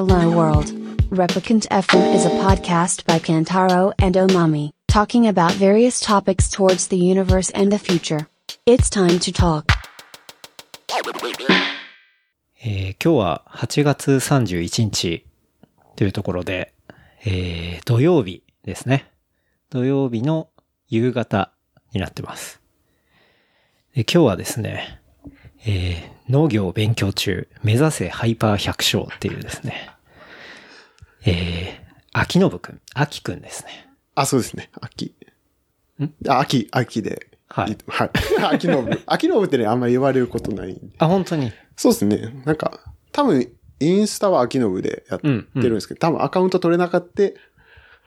Hello World. Replicant FM is a podcast by Kantaro and Omami, talking about various topics towards the universe and the future. It's time to talk. えー今日は8月31日というところで、えー土曜日ですね。土曜日の夕方になってます。で今日はですね、えー農業を勉強中、目指せハイパー百姓っていうですね、えー、秋信くん、秋くんですね。あ、そうですね。秋。あ、秋、秋で。はいはい。はい。秋の部。秋の部ってね、あんまり言われることない。あ、本当に？そうですね。なんか、多分、インスタは秋の部でやってるんですけど、多分アカウント取れなかった、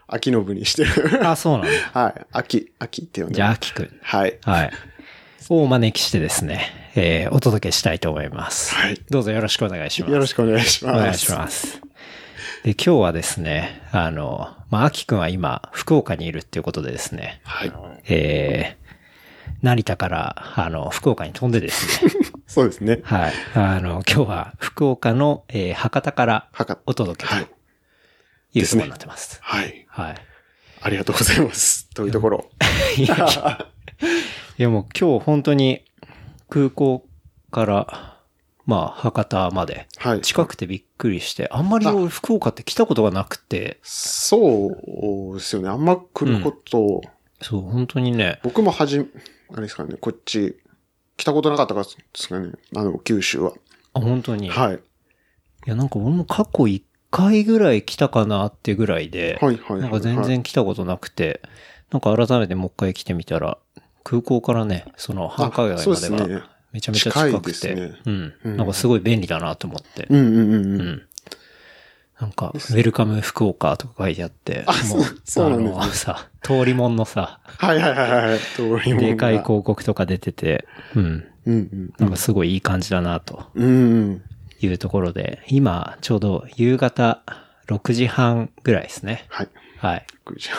秋の部にしてる。あ、そうなんだ。はい。秋、秋って呼んでじゃあ、秋くん。はい。はい。をお招きしてですね、えーお届けしたいと思います。はいどうぞよろしくお願いします。よろしくお願いします。お願いします。で、今日はですね、あの、まあ、秋くんは今、福岡にいるっていうことでですね、はい。えー、成田から、あの、福岡に飛んでですね、そうですね。はい。あの、今日は福岡の、えー博多から博多お届けはいというところになってます。はい。はい。ありがとうございます。というところ。いや いやもう今日本当に空港から、まあ、博多まではい。近くてびっくりして、あんまり俺福岡って来たことがなくて、そうですよね。あんま来ること、そう、本当にね、僕もはじ、あれですかね、こっち、来たことなかったからですかね。あの、九州は。あ、本当に。いはい。や、なんか俺も過去1回ぐらい来たかなってぐらいで、はいはいはい。なんか全はい。然来たことなくて、なんか改めてもう一回来てみたら、空港からね、その繁華街までは。めちゃめちゃ近くて、うん、うんなんかすごい便利だなと思って。うんうんうんううん。ん。なんか、ウェルカム福岡とか書いてあって、あもう、そうなんですねあのさ、通りもんのさ、はいはいはいはい。通りもんがでかい広告とか出てて、うん。うんうん。なんかすごいいい感じだな、と。いうところで、今、ちょうど夕方6時半ぐらいですね。はい。はい。びっくりした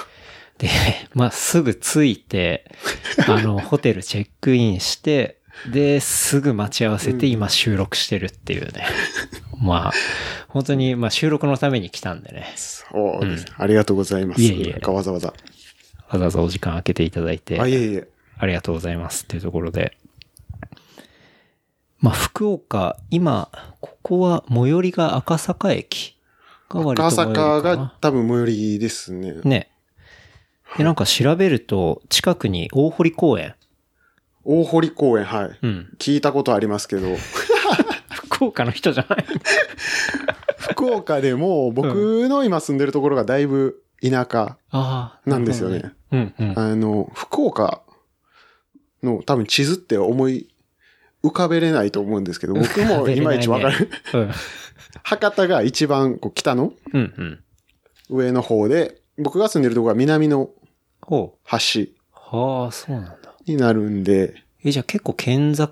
で、まあ、すぐ着いて、あの、ホテルチェックインして、で、すぐ待ち合わせて今収録してるっていうね。まあ、本当に、まあ収録のために来たんでね。そうです。ありがとうございます。いえいえなんかわざわざ。わざわざお時間空けていただいて、あ、いえいえ。ありがとうございますっていうところで。まあ、福岡、今、ここは最寄りが赤坂駅が割と赤坂が多分最寄りですね。ね。で、なんか調べると、近くに大堀公園。大堀公園、はい。うん。聞いたことありますけど、福岡の人じゃない 福岡でも僕の今住んでるところがだいぶ田舎。なんですよね。なるほどね。うんうん。あの、福岡の多分地図って思い浮かべれないと思うんですけど、僕もいまいちわかる。うん。博多が一番こう北のうんうん。上の方で、僕が住んでるところが南のほう。端はあ、そうなんだ。になるんで、え、じゃあ結構県境？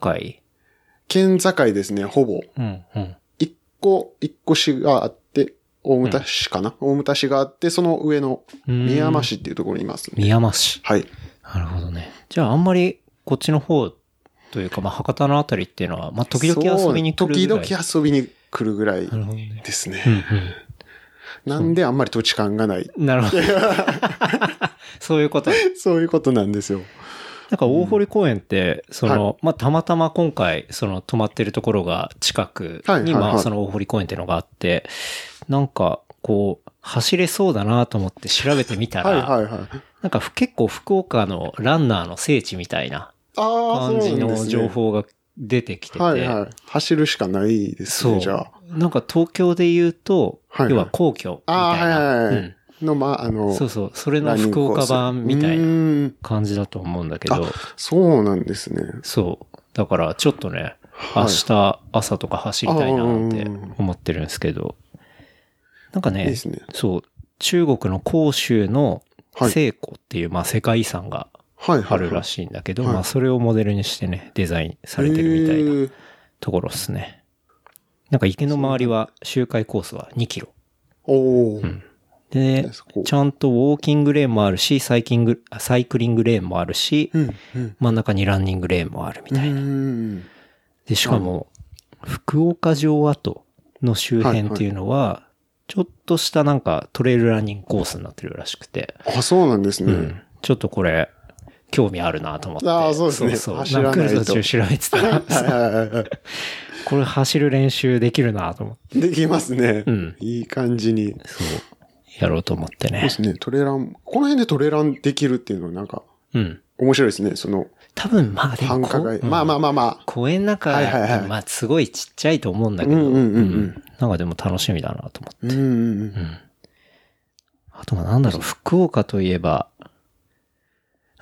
県境ですね、ほぼ。うんうん。一個、一個市があって、大牟田市かな、大牟田市があって、その上のうん宮山市っていうところにいます、ね。宮山市。はい。なるほどね。じゃああんまりこっちの方というか、まあ博多のあたりっていうのは、まあ時々遊びに来るぐらい。時々遊びに来るぐらいなるほどね。ですね。うんなんであんまり土地感がない。うん。なるほど。そういうこと。そういうことなんですよ。なんか大堀公園って、その、まあたまたま今回、その泊まってるところが近くに、まあその大堀公園っていうのがあって、なんかこう、走れそうだなと思って調べてみたら。なんか結構福岡のランナーの聖地みたいな感じの。情報が出てきてて、はいはい。走るしかないですね。じゃあ。なんか東京で言うと、はいはい要は皇居みたいな。はいはいはい。うんの、まあ、あの、そうそう。それの福岡版みたいうな感じだと思うんだけど、そうなんですね。そう。だからちょっとね、はい明日朝とか走りたいなって思ってるんですけど、なんかね、いいね。そう、中国の広州のはい聖湖っていう、まあ世界遺産が。あるらしいんだけど、はいまあそれをモデルにしてね、デザインされてるみたいなところですね。なんか池の周りは周回コースは2キロ。おお、で、そこちゃんとウォーキングレーンもあるし、サイキング、あサイクリングレーンもあるし、うん、うん。真ん中にランニングレーンもあるみたいな。うんで、しかも、福岡城跡の周辺っていうのは、ちょっとしたなんかトレイルランニングコースになってるらしくて。あ、そうなんですね。うん。ちょっとこれ、興味あるなと思って。ああそうですねそう走そう。来る途中調べてたら、はいはいはいはい。これ走る練習できるなと思って。できますね。うんいい感じに。そう。やろうと思ってね。そうですね。トレラン、この辺でトレランできるっていうのはなんか、うん。面白いですね。その、多分まあでもまあまあまあまあ。公園の中、はいはいはいまあすごいちっちゃいと思うんだけど、うんうんうんうんなんかでも楽しみだなと思って。うんうんうん。あとはなんだろう、福岡といえば、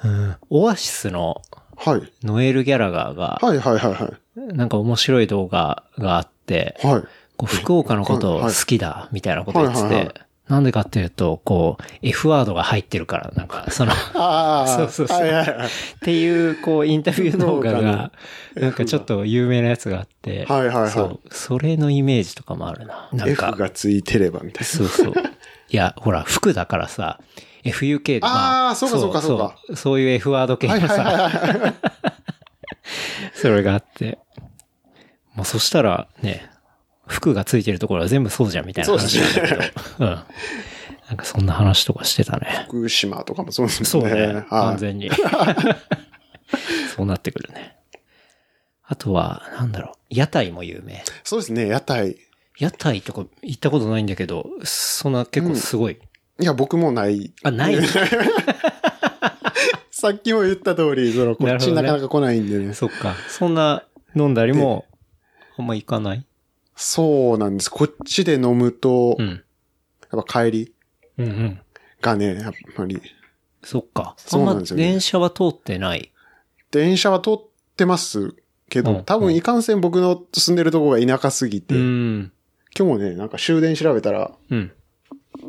うん、オアシスのはい。ノエル・ギャラガーが、はいはいはいはい。なんか面白い動画があって、はい。こう福岡のことを好きだ、みたいなこと言ってて、なんでかっていうと、こう、F ワードが入ってるから、なんか、その、っああ。そうそうそうはいはいはい。ていう、こう、インタビュー動画が、なんかちょっと有名なやつがあって、はいはいはいそう、それのイメージとかもあるな。なん F か、がついてればみたいそうそう。いや、ほら、服だからさ、FUK で、あーそうかそうかそうかそうそういう F ワード系な。のさ、はい。それがあって。まあ、そしたらね、服がついてるところは全部そうじゃんみたいな話なんだけど。うん。なんかそんな話とかしてたね。福島とかもそうですそうね。完全に。そうなってくるね。あとは、なんだろう、屋台も有名。そうですね、屋台。屋台とか行ったことないんだけど、そんな結構すごい。いや、僕もない。あ、ない さっきも言った通り、その、こっちなかなか来ないんでね。そっか。そんな飲んだりも、あんま行かない？そうなんです。こっちで飲むと、やうん。っぱ帰りうんうん。がね、やっぱり、そっか。そうなんですよね電車は通ってない？電車は通ってますけど、うん多分いかんせん僕の住んでるとこが田舎すぎて、うん。今日もね、なんか終電調べたら、うん。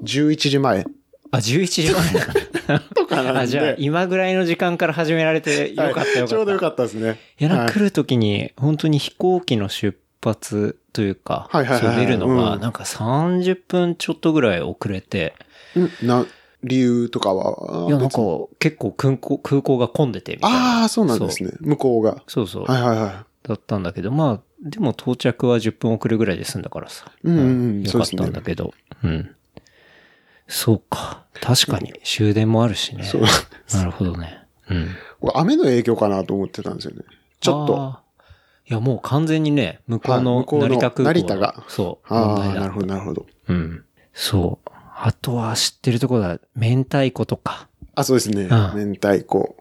11時前あ、11時前とかなんで。あ、じゃあ、今ぐらいの時間から始められてよかったよかった。ちょうどよかったですね。いや、なんはいか来るときに、本当に飛行機の出発というか、はいはいはい出るのが、うんなんか30分ちょっとぐらい遅れて、んな、理由とかは？いや、なんか結構空港空港が混んでてみたいな。ああ、そうなんですね。向こうが。そうそう。はいはいはだったんだけど、まあ、でも到着は10分遅れぐらいで済んだからさ。うんうんうんよかったんだけど。うん。そうか。確かに終電もあるしね。そうなるほどね。うん。い。雨の影響かなと思ってたんですよね。ちょっと。いや、もう完全にね、向こうはいの成田空港の。成田がそう。問ああ、なるほどなるほど。うん。そう。あとは知ってるところだ。明太子とか。あ、そうですね。ん明太子。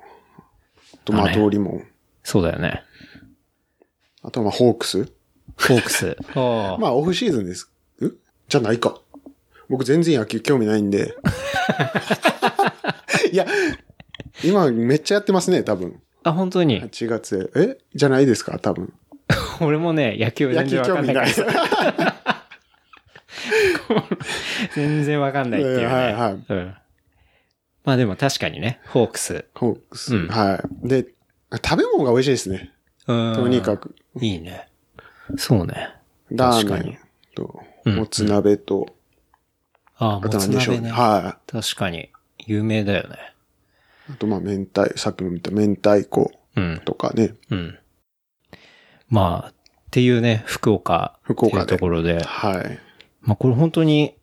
トマトリモン。そうだよね。あとはまあ、ホークス。フォークス。ああ。まあ、オフシーズンです。んじゃないか。僕全然野球興味ないんで。いや、今めっちゃやってますね、多分。あ、本当に？8月へ。え？じゃないですか、多分。俺もね、野球全然わかん興味ない。全然わかんないっていうね。はいはいうん。まあでも確かにね、ホークス。ホークス。うんはい。で、食べ物が美味しいですね。うん。とにかく。いいね。そうね。ラー確かにメンと、うんもつ鍋と、ああ、も。つ鍋ね。は確かに。有名だよね。い。あと、まあ、明太、さっきも言った明太子うん。とかね。うん。まあ、っていうね、福岡福岡でっていうところで。はい。まあこれ本当に、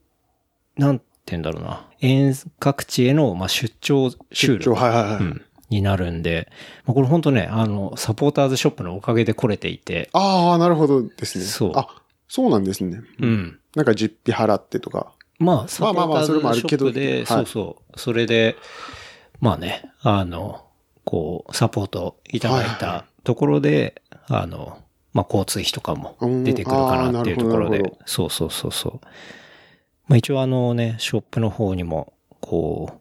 なんて言うんだろうな。遠隔地への、まあ、出張収出張、録、はいはいはい。うん、になるんで、まあ、これ本当ね、あの、サポーターズショップのおかげで来れていて、ああ、なるほどですね。そうあ、そうなんですね。うん。なんか実費払ってとか。まあ、サポーターズショップで、そうそう。それで、まあね、あの、こう、サポートいただいたところで、あの、まあ、交通費とかもうん。出てくるかなっていうところで。そうそうそうそう。まあ、一応あのね、ショップの方にも、こう、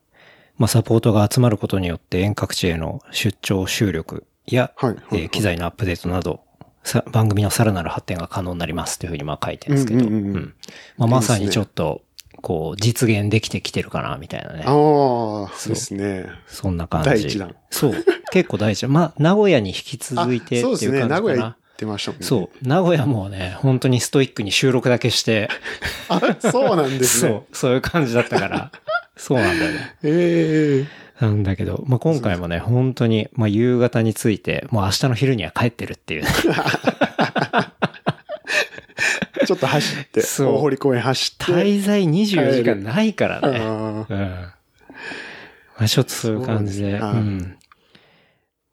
まあ、サポートが集まることによって遠隔地への出張収録や、えー機材のアップデートなど、さ番組のさらなる発展が可能になりますというふうにまあ書いてるんですけど、うんまあ、まさにちょっと、こう、実現できてきてるかな、みたいなね。ああ、そうですね。そんな感じ。第一弾。そう。結構第一弾。まあ、名古屋に引き続いてっていう感じかな。そうですね。名古屋行ってましたもんね。そう。名古屋もね、本当にストイックに収録だけして、あ、そうなんですそねう。、そういう感じだったから。そうなんだよね。ええなんだけど、まあ、今回もね、本当に、まあ、夕方について、もう明日の昼には帰ってるっていうね。ちょっと走って、そう大堀公園走って。滞在24時間ないからね。まあちょっとそういう感じで、うそうなんですん。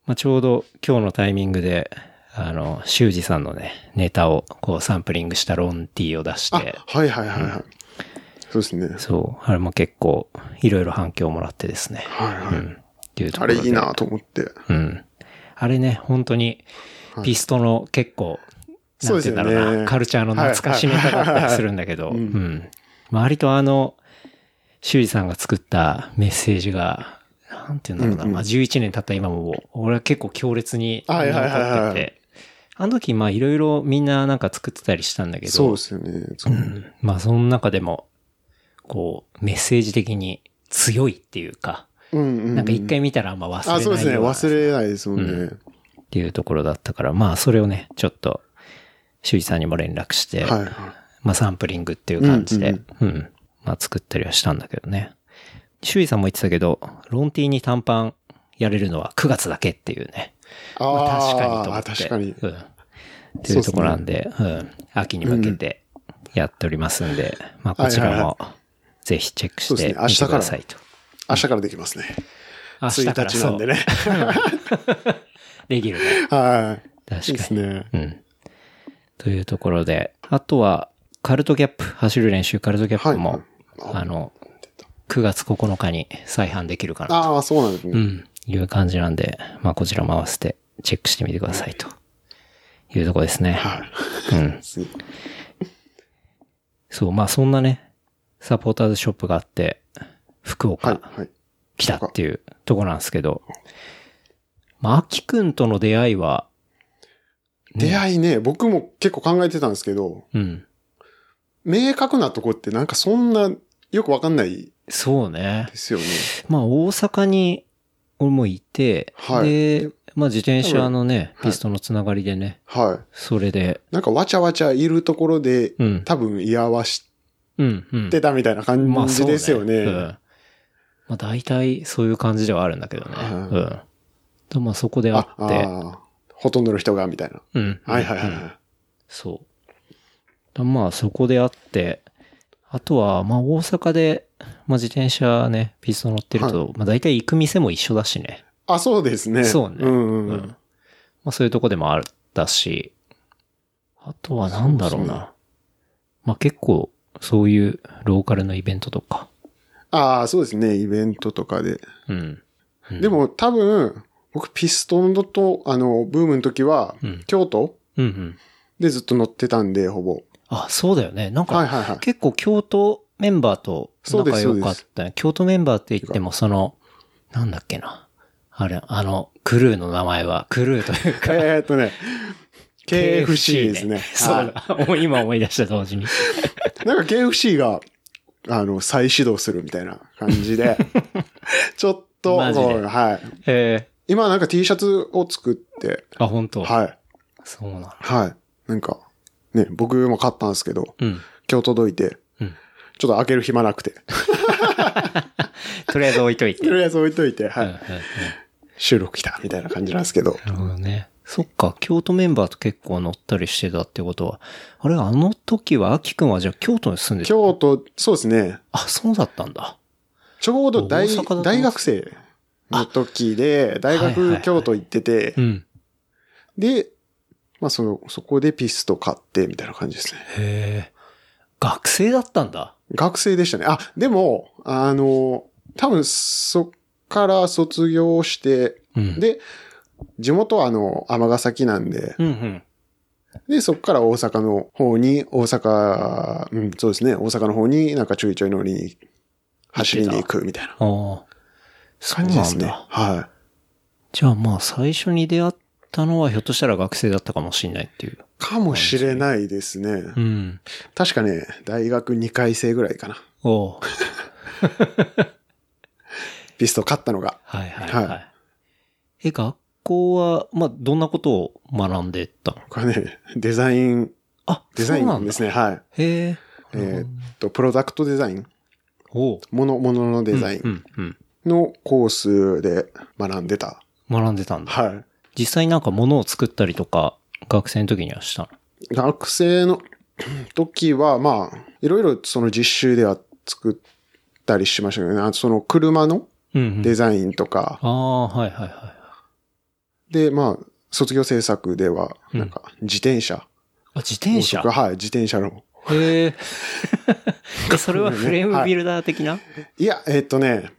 まあちょうど今日のタイミングで、あの、修二さんのね、ネタをこうサンプリングしたロンティーを出しはいはいはいはい。そうですね。そう、あれも結構いろいろ反響もらってですね。はいはい。うん。っていうところで。あれいいなと思って。うん。あれね、本当に、ピストの結構、なんて言うんだろうな、カルチャーの懐かしネタだったりするんだけど、うん。割とあの、修二さんが作ったメッセージが、なんて言うんだろうな、うんうんまあ11年経った今も、俺は結構強烈に残はいはいはいはいってて、あの時まあいろいろみんななんか作ってたりしたんだけど、そうですよね。そううんまあその中でも、こう、メッセージ的に強いっていうか、うんうん。なんか一回見たらあんま忘れないあ、なそうですね。忘れないですもんね。うっていうところだったから、まあそれをね、ちょっと、修二さんにも連絡して、はいはい。まあサンプリングっていう感じで、ううんん、まあ作ったりはしたんだけどね。修二さんも言ってたけど、ロンティーに短パンやれるのは9月だけっていうね。まあ確かにと思ああ、って。確かに。うん。っていうところなんで、うん。秋に向けてやっておりますんで、まあこちらも、ぜひチェックしてみてね明日からくださいと。明日からできますね。明日から1日なんでね。できるね。はい。いいで確かに。すね。うん。というところで、あとは、カルトギャップ、走る練習カルトギャップも、はいあの、9月9日に再販できるかなと、ああ、そうなんですね。うん、いう感じなんで、まあこちらも合わせてチェックしてみてくださいというところですね。はい。うん。そう、まあそんなね、サポーターズショップがあって、福はい。岡はい。来たっていうところなんですけど、まあ、アキくんとの出会いは、出会いね、僕も結構考えてたんですけど、うん。明確なとこってなんかそんなよくわかんないそうね。ですよね。まあ、大阪に、俺もいて、はいで、まあ、自転車のね、はいピストのつながりでね、はい。それで、なんかわちゃわちゃいるところで、うん。多分居合わしうん、うん。てたみたいな感まあ、じですよね。そううん。まあ、大体そういう感じではあるんだけどね。はいうん。でまあ、そこで会あ、って、ああ、ほとんどの人がみたいな。うん。はいはいはいうんはい。そう。だまあ、そこで会って、あとは、まあ、大阪で、まあ、自転車ね、ピスト乗ってると、まあ、大体行く店も一緒だしね。あ、そうですね。そうね。うんうんうん。うんまあ、そういうとこでもあったし、あとはなんだろうな。そうそうまあ、結構、そういうローカルのイベントとか。ああ、そうですね。イベントとかで。うん。うんで、も多分、僕ピストンと、あの、ブームの時は、うん京都うんうん。でずっと乗ってたんで、ほぼ。あ、そうだよね。なんか、はいはいはい。結構京都メンバーと仲良かったね。京都メンバーって言っても、その、なんだっけな。あれ、あの、クルーの名前は、クルーというか、えーっとね、KFC ですね。そう今思い出した同時に。なんか KFC が、あの、再始動するみたいな感じで、ちょっと、はい。え今なんか T シャツを作って、ー、あ、本当はい。そうなの。はい。なんか、ね、僕も買ったんですけど、うん。今日届いて、うんちょっと開ける暇なくて、とりあえず置いといて。とりあえず置いといて、はい。うんうんうん収録来た、みたいな感じなんですけど。なるほどね。そっか、京都メンバーと結構乗ったりしてたってことは。あれ、あの時は、秋くんはじゃあ京都に住んでた京都、そうですね。あ、そうだったんだ。ちょうど大大学生の時で、大学京都行っててう、ん。で、まあその、そこでピスト買って、みたいな感じですね。学生だったんだ。学生でしたね。あ、でも、あの、多分そっから卒業して、うん。、で、地元はあの、尼崎なんで、うんうん。で、そっから大阪の方に、大阪、うん、そうですね、大阪の方になんかちょいちょい乗りに、走りに行くみたいな。そうですね。なんだ。はじゃあまあ最初に出会ったのはひょっとしたら学生だったかもしれないっていう。い。かもしれないですね。うん。確かね、大学2回生ぐらいかな。おう ピスト買ったのが。はいはいはい。はえ、学校は、まあどんなことを学んでたの？これね、デザイン、あ、デザイそうなんですね。はい。へえ。えーっと、プロダクトデザイン、おうもの、もののデザインうん、うん、のコースで学んでた。うん。学んでたんだ。はい。実際なんか物を作ったりとか、学生の時にはしたの？学生の 時は、まあ、いろいろその実習では作ったりしましたけどね。あとその車のうん、うん。デザインとか、ああ、はいはいはで、まあ、卒業制作では、うんなんか、自転車。い。あ、自転車？はい、自転車の。へえ。え それはフレームビルダー的な、いや、えっとね、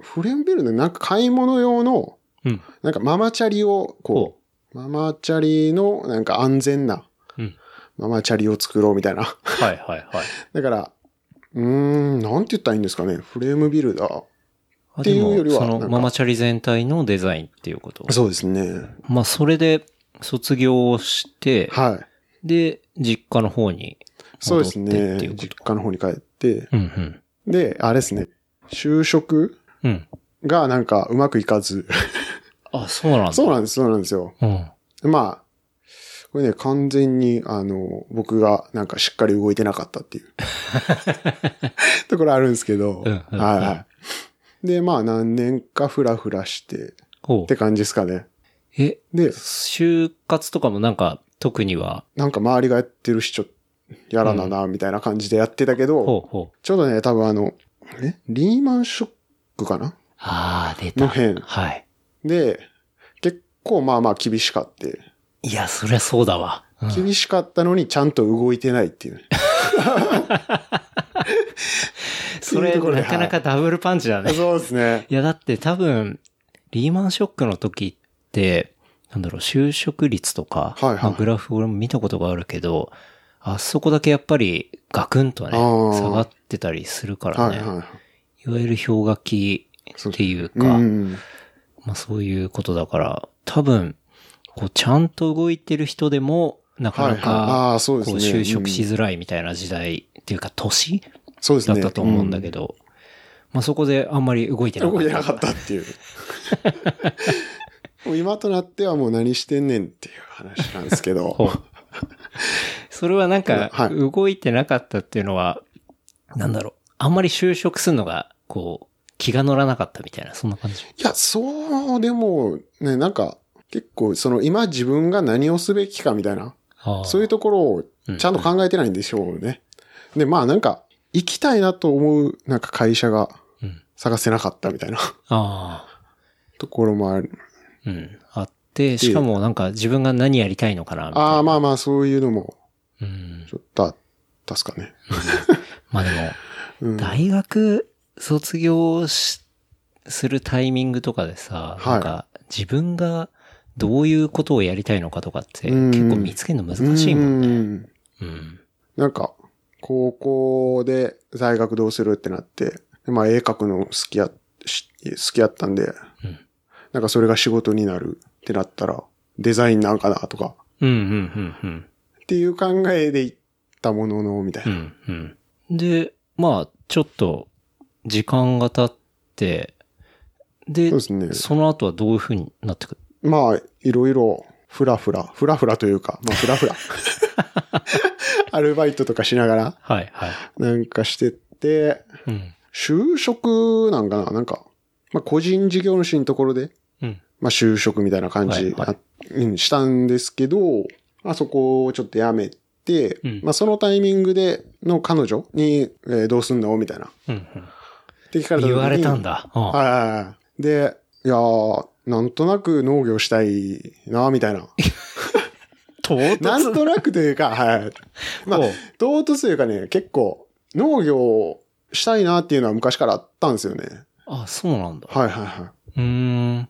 フレームビルでなんか買い物用の、うん。なんかママチャリを、こう、ママチャリのなんか安全なうん。ママチャリを作ろうみたいな。はいはいはい。だから、うーん、なんて言ったらいいんですかね。フレームビルダー。あっていうよりはそのママチャリ全体のデザインっていうこと。そうですね。まあ、それで卒業をして、はい。で、実家の方にそうです戻ってっていね。うこと実家の方に帰って。うんうん。で、あれですね。就職うん。がなんかうまくいかず。あ、そうなんだ。そうなんです、そうなんですよ。うん。まあ、これね、完全に、あの、僕がなんかしっかり動いてなかったっていう ところあるんですけど、うんうんはいはい。で、まあ何年かフラフラしてって感じですかね。え、で、就活とかもなんか特には、なんか周りがやってるし、ちょやらなな、みたいな感じでやってたけど、ほうほう。ちょうどね、多分あの、え？リーマンショックかな？ああ、出た。の辺はい。で、結構まあまあ厳しかって、いや、そりゃそうだわ。うん厳しかったのにちゃんと動いてないっていうね。それ、なかなかダブルパンチだね。そうですね。いや、だって多分、リーマンショックの時って、なんだろう、就職率とか、はいはいまあグラフ俺も見たことがあるけど、あそこだけやっぱりガクンとね、下がってたりするからね。はいはい。いわゆる氷河期っていううか、ん。まあそういうことだから、多分、こうちゃんと動いてる人でも、なかなか、こう就職しづらいみたいな時代っていうか、年そうですね。だったと思うんだけど、まあそこであんまり動いてなかった。動いてなかったっていう。もう今となってはもう何してんねんっていう話なんですけほど。うそれはなんかは、い動いてなかったっていうのは、なんだろう、あんまり就職するのが、こう、気が乗らなかったみたいな、そんな感じ？いや、そうでも、ね、なんか、結構、その今自分が何をすべきかみたいな、そういうとところをちゃんと考えてないんでしょうね。で、まあなんか、行きたいなと思う、なんか会社がうん探せなかったみたいなああ、ところもある。うん。あって、しかもなんか自分が何やりたいのかな、みたいな。ああ、まあまあ、そういうのも、うん。ちょっとあったっすかね。まあでも、うん。大学卒業し、するタイミングとかでさ、はいなんか自分がどういうことをやりたいのかとかってうん結構見つけるの難しいもんね。うんうん。なんか、高校で大学どうするってなって、でまあ絵描くの好きや、し好きやったんで、うんなんかそれが仕事になるってなったら、デザインなんかなとか、うん、うん、うん、うん。っていう考えでいったものの、みたいうな。ん、うん。で、まあ、ちょっと、時間が経って、で、そね。その後はどういう風になってく？るまあ、いろいろ、ふらふら、ふらふらというか、まあ、ふらふら。アルバイトとかしながら、はい、はい。なんかしてって、うん。就職なんかな？なんか、まあ、個人事業主のところで、うん。まあ、就職みたいな感じ、はいはいあうん、したんですけど、まあ、そこをちょっとやめて、うんまあ、そのタイミングでの彼女に、えーどうすんのみたいな。うん、うん。って聞かれた言われたん。だ。ああはいはいはい。で、いやーなんとなく農業したいな、みたいな。唐突なんとなくというか、はい。まあ唐突というかね、結構、農業したいなっていうのは昔からあったんですよね。あ、そうなんだ。はいはいはい。うーん。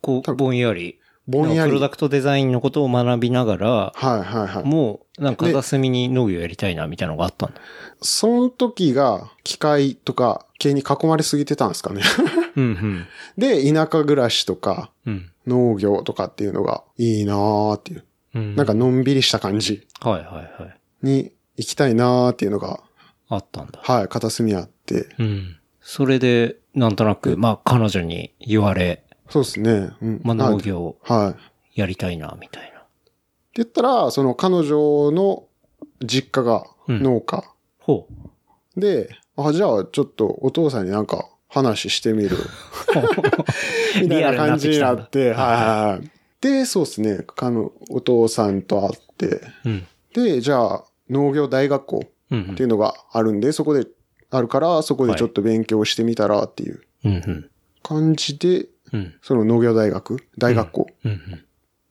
こう、ぼんやり。ぼんやり。はいプロダクトデザインのことを学びながら、はいはい。もう、なんか片隅に農業やりたいな、みたいなのがあったんだ。その時が、機械とか系に囲まれすぎてたんですかね。うん、うん。で、田舎暮らしとか、うん。農業とかっていうのがいいなーっていう。うん。なんかのんびりした感じはいはいはい。に行きたいなーっていうのが、あったんだ。はい、片隅あって。うん。それで、なんとなく、まあ、彼女に言われ、そうですね。うん。まあ、農業はい。ってやりたいな、みたいな。言ったら、その彼女の実家が農家。ほう。で、あ、じゃあちょっとお父さんになんか話してみる。みたいな感じになって、はいはいはい。で、そうですね。かの、お父さんと会って、うん。で、じゃあ、農業大学校うんっていうのがあるんで、そこで、あるから、そこでちょっと勉強してみたらっていううん。うん。感じで、うん。その農業大学、大学校うん。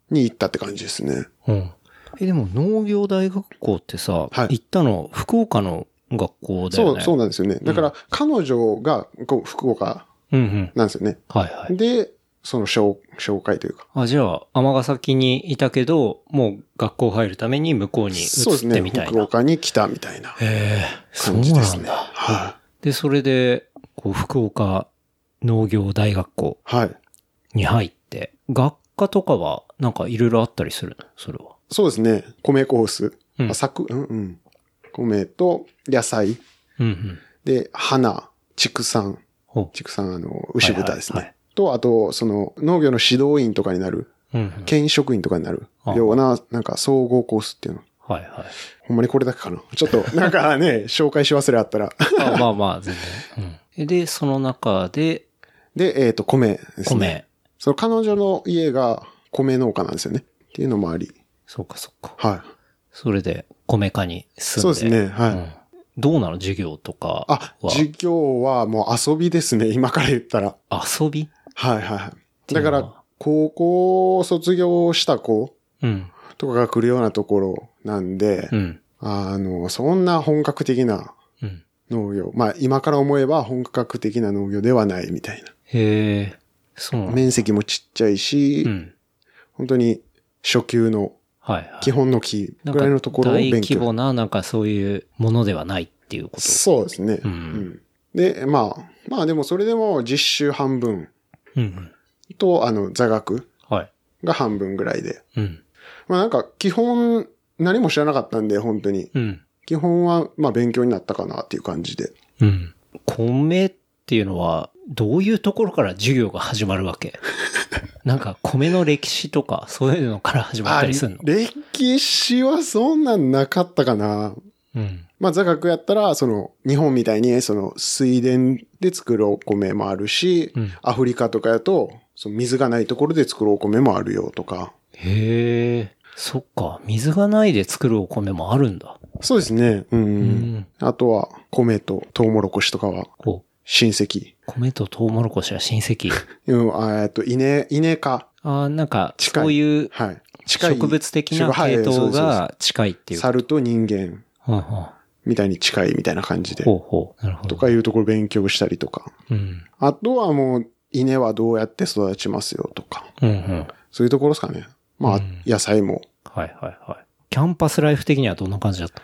に行ったって感じですね。うん。え、でも農業大学校ってさ、はい行ったの福岡の学校だそう、よね。そうなんですよね。だから、彼女が、こう、福岡うんうん。なんですよね。はいはい。で、その紹紹介というか。あ、じゃあ、尼崎にいたけど、もう学校入るために向こうに移そうですね。ってみたいな。福岡に来たみたいなへえ、そう感じですね。なんだ。はで、それで、こう、福岡農業大学校い。はい。に入って、学科とかは、なんかいろいろあったりするの？それは。そうですね。米コース。うんあ、作、うんうん。米と野菜。うんうん。で、花、畜産。畜産、あの、牛豚ですね。はいはいはいと、あと、その、農業の指導員とかになる、うんうん。県職員とかになるあような、なんか総合コースっていうの。はいはい。ほんまにこれだけかな。ちょっと、なんかね、紹介し忘れあったら。あまあまあ、全然。うん。で、その中で、で、えっ、と、米ですね。米。その彼女の家が米農家なんですよね。っていうのもあり。そうかそうか。はい。それで、米化に住んで。そうですねはいうんどうなの？授業とかあ、は。授業はもう遊びですね。今から言ったら。遊び？はいはいはい。だから、高校卒業した子うん。とかが来るようなところなんで、うん。あの、そんな本格的なうん。農業。まあ今から思えば本格的な農業ではないみたいな。へえ、そうなんだ面積もちっちゃいし、うん。本当に初級のはいはい。基本の木ぐらいのところを大勉強。規模な、なんかそういうものではないっていうこと。そうですね。うんうんで、まあ、まあでもそれでも実習半分うんうん。と、あの、座学はい。が半分ぐらいで。うん。まあなんか基本何も知らなかったんで、本当に。うん。基本はまあ勉強になったかなっていう感じで。うん。米っていうのは、どういうところから授業が始まるわけ？なんか米の歴史とか、そういうのから始まったりするの？あ歴史はそんなんなかったかな。うん。まあ座学やったら、その日本みたいにその水田で作るお米もあるし、うんアフリカとかやと、その水がないところで作るお米もあるよとか。へえ、そっか。水がないで作るお米もあるんだ。そうですね。うん。うん。あとは米とトウモロコシとかはこう、親戚。米とトウモロコシは親戚？うん、あえっと、稲、稲か。ああ、なんか、近いそういうはい。近い。植物的なはい系統が近いっていう。猿と人間はんはみたいに近いみたいな感じで。んほうほう。なるほど。とかいうところ勉強したりとか。うん。あとはもう、稲はどうやって育ちますよとか。うんうん。そういうところですかね。まあ、うん野菜も。はいはいはい。キャンパスライフ的にはどんな感じだった？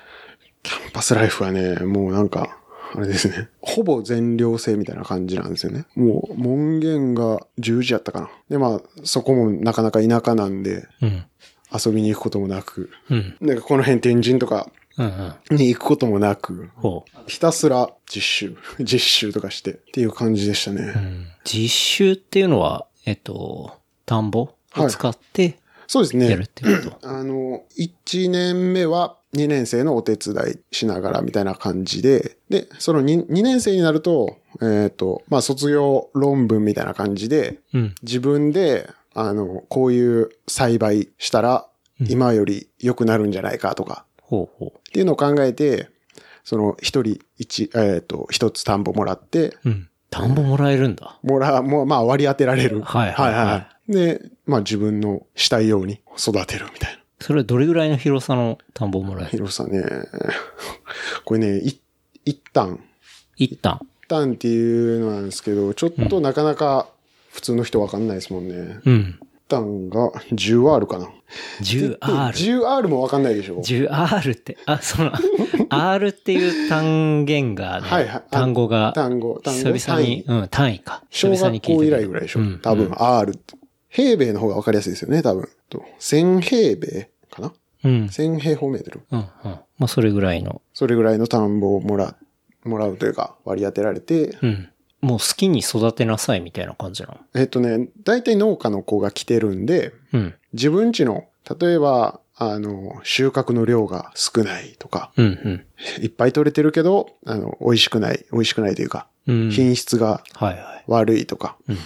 キャンパスライフはね、もうなんか、あれですね。ほぼ全寮制みたいな感じなんですよね。もう、門限が10時やったかな。で、まあ、そこもなかなか田舎なんで、うん。遊びに行くこともなく、うん。なんかこの辺天神とかうんうん。に行くこともなく、ほひたすら実習、実習とかしてっていう感じでしたね。う。うん。実習っていうのは、えっと、田んぼを使ってそうですやるっね。ていうこと。あの、1年目は2年生のお手伝いしながらみたいな感じで、で、その 2, 2年生になると、えっ、と、まあ、卒業論文みたいな感じで、うん。自分で、あの、こういう栽培したら、今より良くなるんじゃないかとか、っていうのを考えて、その、一人一、えっ、と、一つ田んぼもらって、う。うん。田んぼもらえるんだ。もら、もう、まあ割り当てられる。はいはいはいで、まあ自分のしたいように育てるみたいな。それはどれぐらいの広さの田んぼをもらえる？広さね。これね、い一旦。一旦。一旦っていうのなんですけど、ちょっとなかなか普通の人わかんないですもんね。うん。一旦が 10R かな。10R。10R もわかんないでしょ 10R って、あ、その、R っていう単元がね、はいはいあ単語が、単語、単語。久々に、うん、単位か。小久々に学校以来ぐらいでしょ、多分、R って。平米の方がわかりやすいですよね、多分。と1000平米かな？うん。?1000 平方メートル？うん、うん。まあ、それぐらいの。それぐらいの田んぼをもらう、もらうというか割り当てられて、うん。もう好きに育てなさいみたいな感じなの？えっとね、大体農家の子が来てるんで、うん。自分家の、例えば、あの、収穫の量が少ないとか、うん、うん。いっぱい取れてるけど、あの、美味しくない、美味しくないというか、うん。品質がはいはい。悪いとか、うん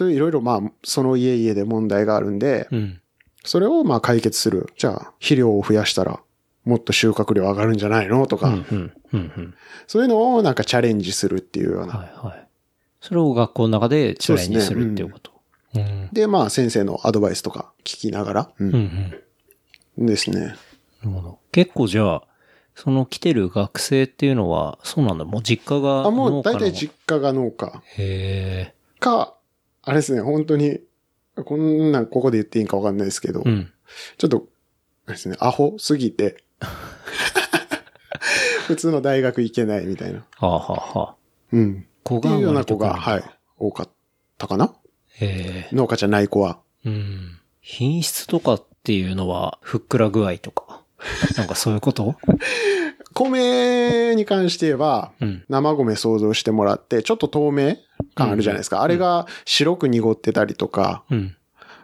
そういういろいろまあ、その家々で問題があるんで、うん。それをまあ解決する。じゃあ、肥料を増やしたらもっと収穫量上がるんじゃないの？とか、うん、うん、うん、うん。そういうのをなんかチャレンジするっていうような。はい、はい。それを学校の中でチャレンジするっていうこと。うん。で、まあ先生のアドバイスとか聞きながら、ううん、うん。ん、ですね。なるほど。結構じゃあ、その来てる学生っていうのは、そうなんだ、もう実家があ、もう大体実家が農家へか、あれですね、本当に、こんなんここで言っていいんかわかんないですけど、え。うん。ちょっと、あれですね、アホすぎて、普通の大学行けないみたいな。はあ、はあ、はあ。うん。子っていうような子が、はい、多かったかな？へえ。農家じゃない子は。うん。品質とかっていうのは、ふっくら具合とか。なんかそういうこと？米に関して言えば、うん。生米想像してもらって、ちょっと透明感あるじゃないですか。あれが白く濁ってたりとか、うん。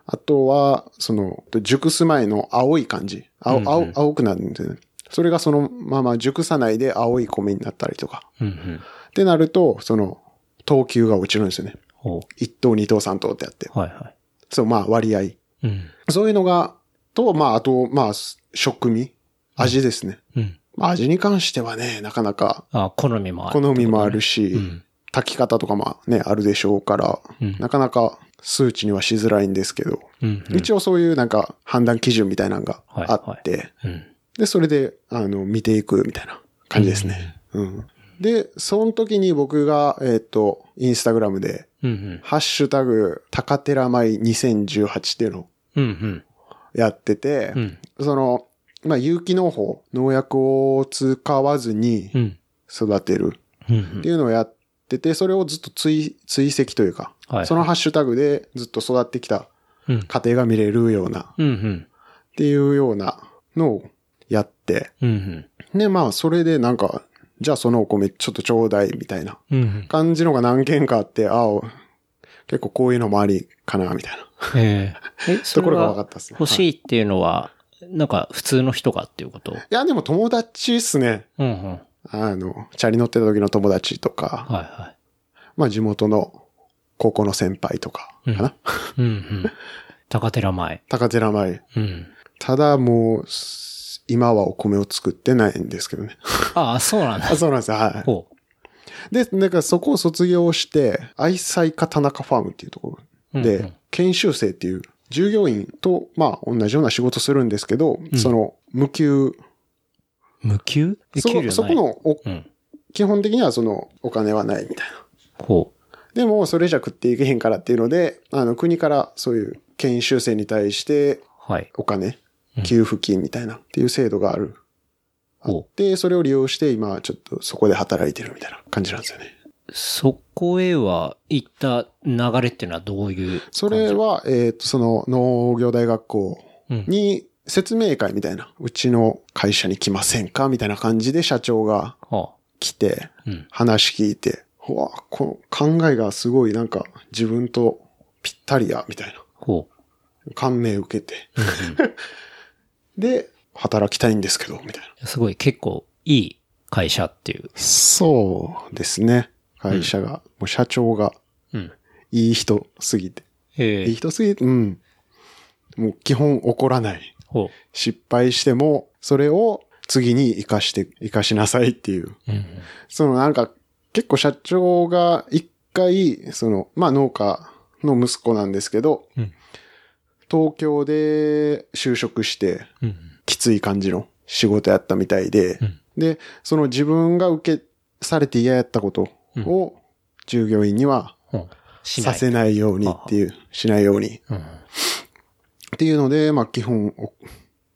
あとは、その、熟す前の青い感じ。青、うんうん青、青くなるんですよね。それがそのまま熟さないで青い米になったりとか。うん。うん。ってなると、その、等級が落ちるんですよね。ほ1等、2等、3等ってやって。う。はいはそう、まあ割合。い。うん。そういうのが、と、まああと、まあ、食味味ですね。うん。まあ味に関してはね、なかなかあ、好みもある。好みもあるし、うん。炊き方とかもね、あるでしょうから、うんなかなか数値にはしづらいんですけど、うん。うん一応そういうなんか判断基準みたいなのがあって、うん。で、それで、あの、見ていくみたいな感じですね。うん。で、その時に僕が、えっ、と、インスタグラムで、うん。うん。ハッシュタグ、高寺舞2018っていうのをうん。うん。やってて、うん。その、まあ、有機農法、農薬を使わずにうん。育てるうん。っていうのをやってて、それをずっと追追跡というか、はいそのハッシュタグでずっと育ってきたうん。過程が見れるような、うん。うん。っていうようなのをやって、うん。で、まあ、それでなんか、じゃあそのお米ちょっとちょうだいみたいなうん。感じのが何件かあって、ああ、結構こういうのもありかな、みたいなえ え。え、そところが分かったですね。欲しいっていうのは、なんか普通の人がっていうこと？いや、でも友達っすね。うんうん。あの、チャリ乗ってた時の友達とか、はいはい。まあ地元の高校の先輩とかかな。うんうん。高寺前。高寺前。うん。ただもう、す今はお米を作ってないんですけどね。ああ、そうなんだあ。そうなんですよ。はい。ほで、だからそこを卒業して、愛妻家田中ファームっていうところで、うんうん研修生っていう従業員と、まあ同じような仕事するんですけど、その無給、う。無給？えそ給料ない？そこのお、うん。基本的にはそのお金はないみたいな。ほでも、それじゃ食っていけへんからっていうので、あの、国からそういう研修生に対してう。はい。お金うん、給付金みたいなっていう制度がある。ほう。で、それを利用して今ちょっとそこで働いてるみたいな感じなんですよね。そこへは行った流れっていうのはどういうそれは、えっ、と、その農業大学校うん。に説明会みたいな、うちの会社に来ませんかみたいな感じで社長がは来て。話聞いて、うわ、この考えがすごいなんか自分とぴったりや、みたいな。ほ感銘受けて。う。うんうん で、働きたいんですけど、みたいな。すごい結構いい会社っていう。そうですね。会社が、もう社長がうん。いい人すぎて。ええいい人すぎて、うん。もう基本怒らない。ほ失敗しても、それを次に活かして、活かしなさいっていう。う。うんうん。そのなんか、結構社長が一回、その、まあ農家の息子なんですけど、うん東京で就職して、うん。きつい感じの仕事やったみたいで、うんで、その自分が受けされて嫌やったことを従業員には。させないようにっていう、しないようにうん。っていうので、まあ基本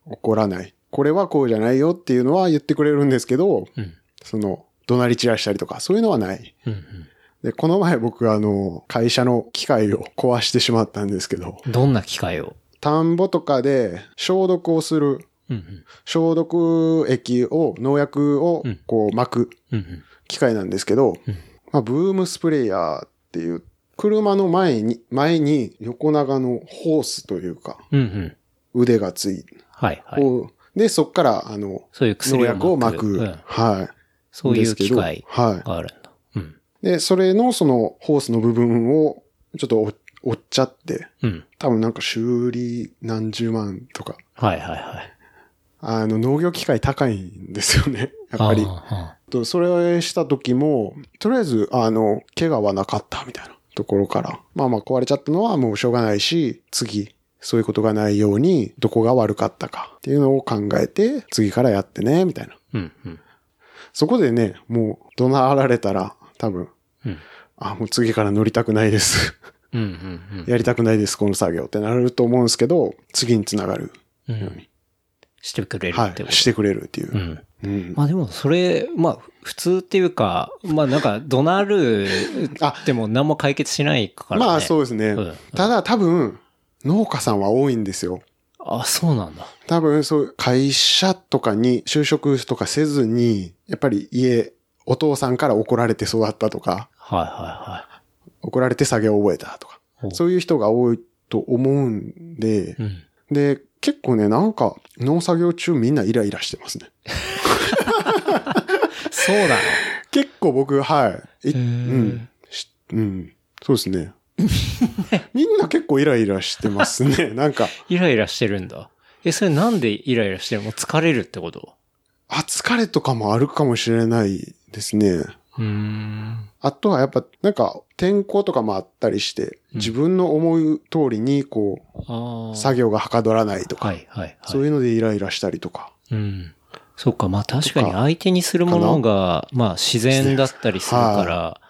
お怒らない。これはこうじゃないよっていうのは言ってくれるんですけど、うん。その、怒鳴り散らしたりとか、そういうのはない。うんで、この前僕あの、会社の機械を壊してしまったんですけど、うん。どんな機械を？田んぼとかで消毒をする、うんうん。消毒液を、農薬をうんこう巻くうんうん。機械なんですけど、うんまあ、ブームスプレイヤーっていう、車の前に、前に横長のホースというか、うんうん。腕がつい、はいはい。で、そっから、あの、そういう薬を農薬を巻く。うんはい。そういう機械はがあるんだ。うん。い。で、それのそのホースの部分をちょっと折折っちゃって、うん。多分なんか修理何十万とかはいはいはい。あの、農業機械高いんですよね。やっぱり。あとそれした時も、とりあえず、あの、怪我はなかったみたいなところから。まあまあ壊れちゃったのはもうしょうがないし、次、そういうことがないように、どこが悪かったかっていうのを考えて、次からやってね、みたいな。あうん、うん。そこでね、もう怒鳴られたら、多分、うんあ、もう次から乗りたくないです。うん、うん、やりたくないです、この作業ってなると思うんですけど、次につながるうん。ように。してくれるはい。ってこと。してくれるっていうう。ん。うん。まあでも、それ、まあ、普通っていうか、まあなんか、怒鳴るでも何も解決しないからね。まあそうですねうん。ただ多分、農家さんは多いんですよ。あ、そうなんだ。多分、そう、会社とかに就職とかせずに、やっぱり家、お父さんから怒られて育ったとか、はいは怒られて作業を覚えたとか、いはい。そういう人が多いと思うんで、うん。で、結構ね、なんか、農作業中みんなイライラしてますね。そうなの？結構僕、はい。いうん。しうん。そうですね。みんな結構イライラしてますね。なんか、イライラしてるんだ。え、それなんでイライラしてるの？疲れるってこと？あ、疲れとかもあるかもしれないですね。うーん。あとはやっぱ、なんか、天候とかもあったりして、自分の思う通りに、こ。う、作業がはかどらないとか、はいはいはい。そういうのでイライラしたりとか。うん。そうか、まあ確かに相手にするものが、まあ自然だったりするから、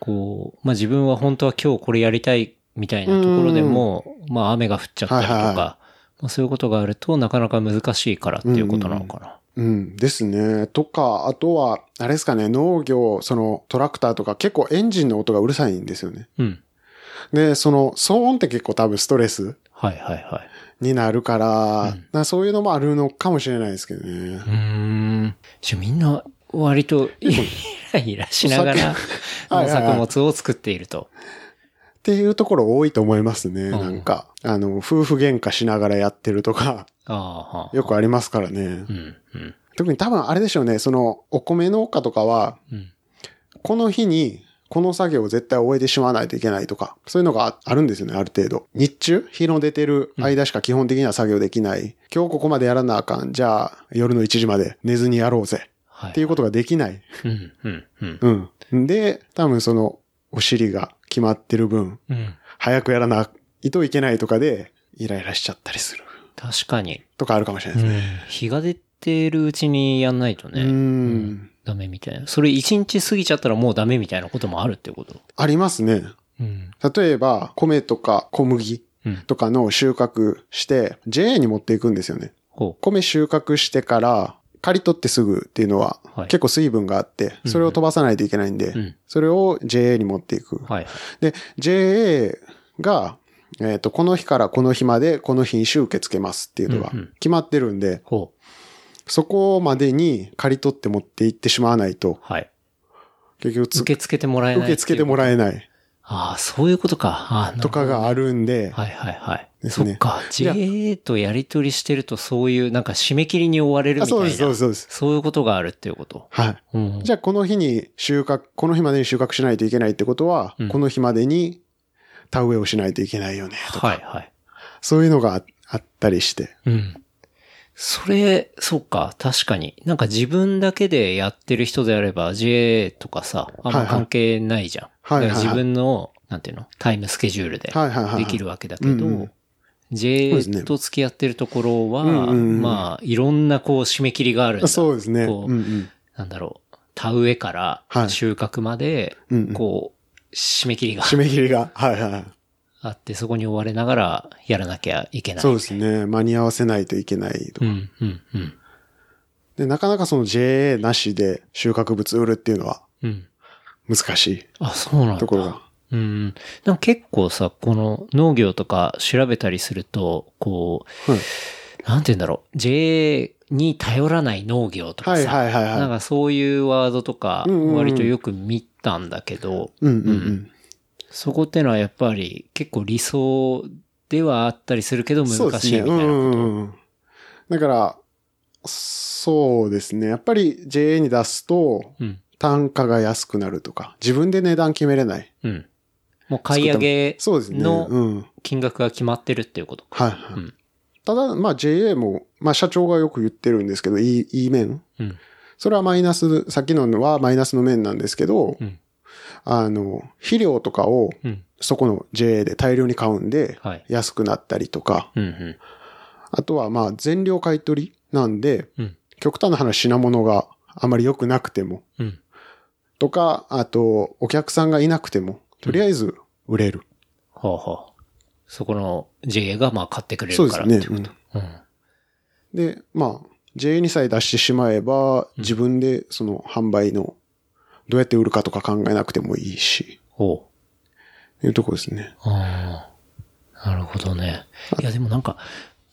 こう、まあ自分は本当は今日これやりたいみたいなところでも、まあ雨が降っちゃったりとか、まあそういうことがあるとなかなか難しいからっていうことなのかな。うん、ですね。とか、あとは、あれですかね、農業、そのトラクターとか結構エンジンの音がうるさいんですよね。うん。で、その騒音って結構多分ストレスはいはいはい。になるから、うんなそういうのもあるのかもしれないですけどね。うーん。じゃあみんな割とイライラしながら はいはい農作物を作っていると。っていうところ多いと思いますね。んなんか、あの、夫婦喧嘩しながらやってるとか。よくありますからね。うん、うん、特に多分あれでしょうね、その、お米農家とかは、うん。この日に、この作業を絶対終えてしまわないといけないとか、そういうのがああるんですよね、ある程度。日中日の出てる間しか基本的には作業できない。今日ここまでやらなあかん。じゃあ、夜の1時まで寝ずにやろうぜ。はい。っていうことができない。うん、うん、うん。うん。で、多分その、お尻が決まってる分、うん。早くやらないといけないとかで、イライラしちゃったりする。確かに。とかあるかもしれないですね。日が出てるうちにやんないとうね、ん。ダメみたいな。それ一日過ぎちゃったらもうダメみたいなこともあるってこと？ありますね。うん。例えば、米とか小麦うん。とかの収穫して、JA に持っていくんですよね。ほ米収穫してから、刈り取ってすぐっていうのは、はい結構水分があって、それを飛ばさないといけないんで、うんそれを JA に持っていく。で、JA が、えっ、と、この日からこの日までこの品種受け付けますっていうのが決まってるんで。そこまでに刈り取って持って行ってしまわないと、はい。結局つ受け付けてもらえない受け付けてもらええないああ、そういうことか。とかがあるんで、はいはいはい。ですねそっか。JA とやり取りしてるとそういうなんか締め切りに追われるみたいな。あそうです、そうです、そうです。そういうことがあるっていうこと。はい。うん。じゃあ、この日に収穫、この日までに収穫しないといけないってことは、うんこの日までに田植えをしないといけないよね、とか、はいはい。そういうのがああったりして。うん。それ、そうか、確かに。なんか自分だけでやってる人であれば JA とかさ、あんま関係ないじゃん。はいはい自分の、なんていうの、タイムスケジュールではいはいはいはいできるわけだけどうんうん、そう JA ですねと付き合ってるところは、うんうんうんまあ、いろんなこう締め切りがあるんだ。そうですね。こううんうんなんだろう、田植えからはい収穫まで、うんうんこう、締め切りが締め切りが。はいはい。あって、そこに追われながらやらなきゃいけない。そうですね。間に合わせないといけないとか。うん、うん、うん。で、なかなかその JA なしで収穫物売るっていうのはうん。難しあ、そうなんだ。いところが。うん。でも結構さ、この農業とか調べたりすると、こう、はいなんて言うんだろう、JA に頼らない農業とかさ、はいはいはいはいなんかそういうワードとかうんうんうん割とよく見たんだけど、うんうんうん。そこってのはやっぱり結構理想ではあったりするけど難。しいみたいなこと。うんうんうん。だから、そうですね。やっぱり JA に出すと、うん。単価が安くなるとか、自分で値段決めれない。うん。もう買い上げそうですね。のうん。金額が決まってるっていうことか。はいはい。うんただ、まあ JA も、まあ社長がよく言ってるんですけど、いい、いい面。うん。それはマイナス、さっきのはマイナスの面なんですけど、うん。あの、肥料とかをうん。そこの JA で大量に買うんで、はい。安くなったりとか、うん。うん。あとはまあ全量買い取りなんで、うん。極端な話品物があまり良くなくても、うん。とか、あと、お客さんがいなくても、とりあえず売れる。はあはあ。そこの JA がまあ買ってくれそうですねるからって。こと。うん。で、まあ、JA にさえ出してしまえば、自分でその販売の、どうやって売るかとか考えなくてもいいし、ほう。いうとこですね。ああ。なるほどね。いやでもなんか、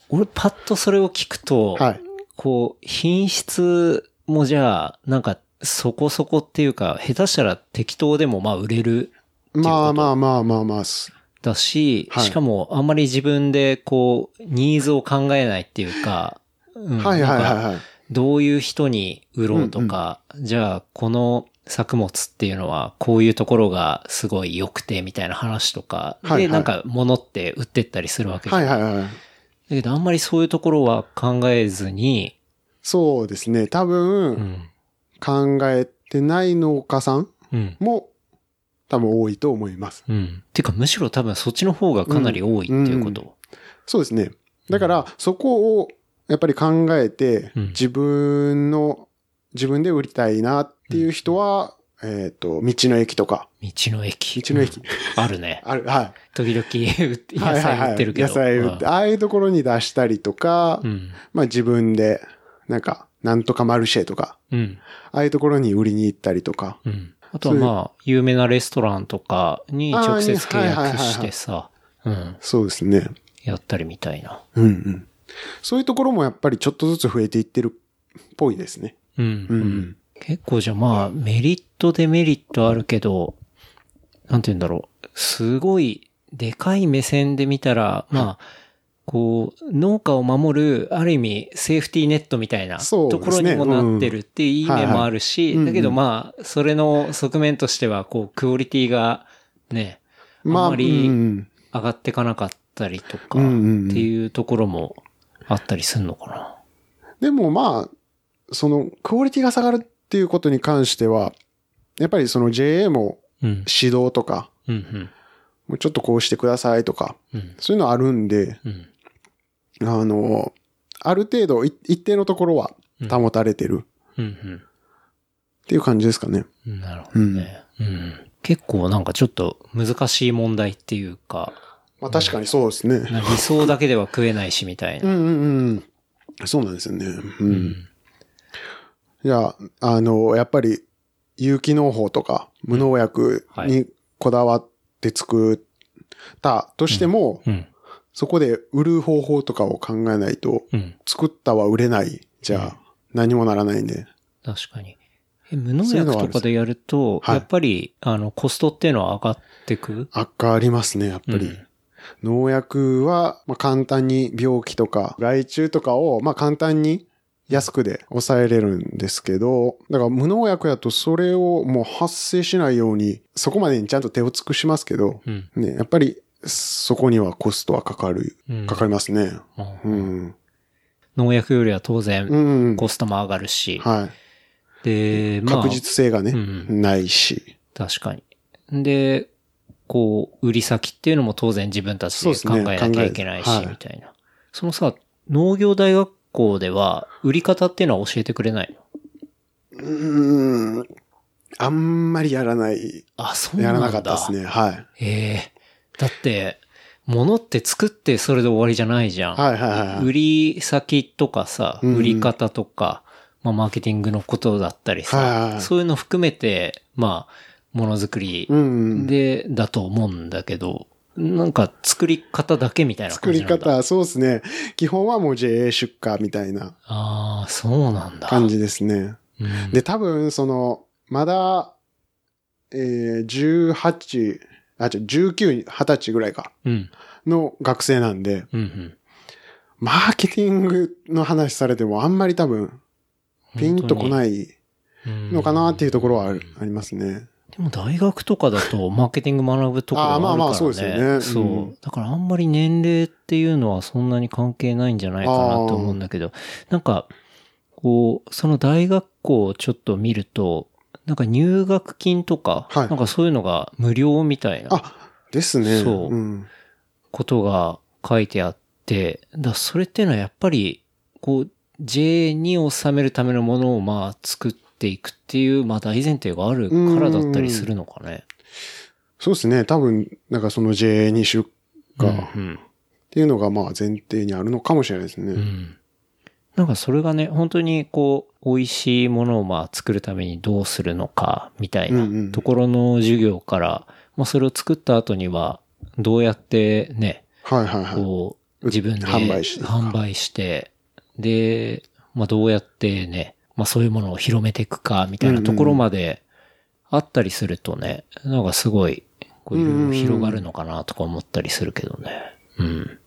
俺パッとそれを聞くと、はい。こう、品質もじゃあ、なんか、そこそこっていうか、下手したら適当でもまあ売れるまあまあまあまあまあ、だし、はいしかもあんまり自分でこう、ニーズを考えないっていうか、うんはいはいはい。どういう人に売ろうとか、じゃあこの作物っていうのはこういうところがすごい良くてみたいな話とか、はいはいで、なんか物って売ってったりするわけじゃん。はいはいはい。だけどあんまりそういうところは考えずに、そうですね。多う分、ん。考えてない農家さんうん。も多分多いと思います。うん。てかむしろ多分そっちの方がかなり多いっていうこと。そうですね。だから、そこをやっぱり考えて、うん自分の、自分で売りたいなっていう人は、えっ、と、道の駅とか、道の駅。道の駅うんあるね。ある、はい。時々売って野はいはいはい菜売ってるけど。野菜売って、ああいうところに出したりとか、うん。まあ自分で、なんか、なんとかマルシェとか、うん。ああいうところに売りに行ったりとか、うん。あとはまあ、有名なレストランとかに直接契約してさ、うん。そうですね。やったりみたいな。うんうん。そういうところもやっぱりちょっとずつ増えていってるっぽいですね。うん。うんうん。結構じゃあまあ、メリットデメリットあるけど、なんて言うんだろう。すごい、でかい目線で見たら、まあ、こう、農家を守る、ある意味、セーフティーネットみたいなところにもなってるっていういい面もあるはいし、はいだけどまあ、それの側面としては、こう、クオリティがね、あんまりうん上がってかなかったりとか、っていうところもあったりするのかな。でもまあ、その、クオリティが下がるっていうことに関しては、やっぱりその JA もうん。指導とか、うん、うん。もうちょっとこうしてくださいとか、うん。そういうのあるんで、うん。あの、ある程度い一定のところは保たれてるうん。っていう感じですかね。うん。なるほどね。うん。結構なんかちょっと難しい問題っていうか、まあ確かにそうですね。な理想だけでは食えないしみたいな。うんうんうん。そうなんですよね。うん。いや、あの、やっぱり、有機農法とか、無農薬にこだわって作ったとしても、うん。そこで売る方法とかを考えないと、うん。作ったは売れない。じゃあ、何もならないんで。確かに。え無農薬とかでやると、はいやっぱり、あの、コストっていうのは上がってく？悪化ありますね、やっぱり。うん農薬は、まあ、簡単に病気とか害虫とかを、まあ、簡単に安くで抑えれるんですけど、だから無農薬やとそれをもう発生しないように、そこまでにちゃんと手を尽くしますけど、うん。ね、やっぱりそこにはコストはかかる、うんかかりますね。あうん。農薬よりは当然、うん。コストも上がるし、はい。で、まあ、確実性がね、うんないし。確かに。で、こう、売り先っていうのも当然自分たちで考えなきゃいけないし、みたいな。そのさ、農業大学校では、売り方っていうのは教えてくれないの？うん。あんまりやらない、あ、そうなんだ。やらなかったですね。はい。ええだって、物って作ってそれで終わりじゃないじゃん。はいはいはいはい。売り先とかさ、うんうん売り方とか、まあ、マーケティングのことだったりさ、はいはいはいそういうの含めて、まあ、ものづくりうんうん。で、だと思うんだけど、なんか作り方だけみたいな作り感じなんだ。方、そうですね。基本はもう JA 出荷みたいなああ、そうなんだ。感じですね。うん、で、多分、その、まだ、えー、18、あ、違う、19、20歳ぐらいか、うん。の学生なんで、うんうん。マーケティングの話されてもあんまり多分、ピンとこないいのかなっていうところはありますね。でも大学とかだとマーケティング学ぶところがあるからね。あーまあまあそうですよねそううんだからあんまり年齢っていうのはそんなに関係ないんじゃないかなと思うんだけど、なんか、こう、その大学校をちょっと見ると、なんか入学金とか、はいなんかそういうのが無料みたいなあ、ですね。そううん。ことが書いてあって、だそれっていうのはやっぱり、こう、J に収めるためのものをまあ作っていくっていう、まあ大前提があるからだったりするのかね。そうですね。多分、なんかその J2 出荷っうんていうのがまあ前提にあるのかもしれないですね。うん。なんかそれがね、本当にこう、美味しいものをまあ作るためにどうするのか、みたいなところの授業から、まあそれを作った後には、どうやってね、はいはいはい。こう、自分で販売して販売して、で、まあどうやってね、まあそういうものを広めていくか、みたいなところまであったりするとね、なんかすごい、こういろいろ広がるのかなとか思ったりするけどね。うん。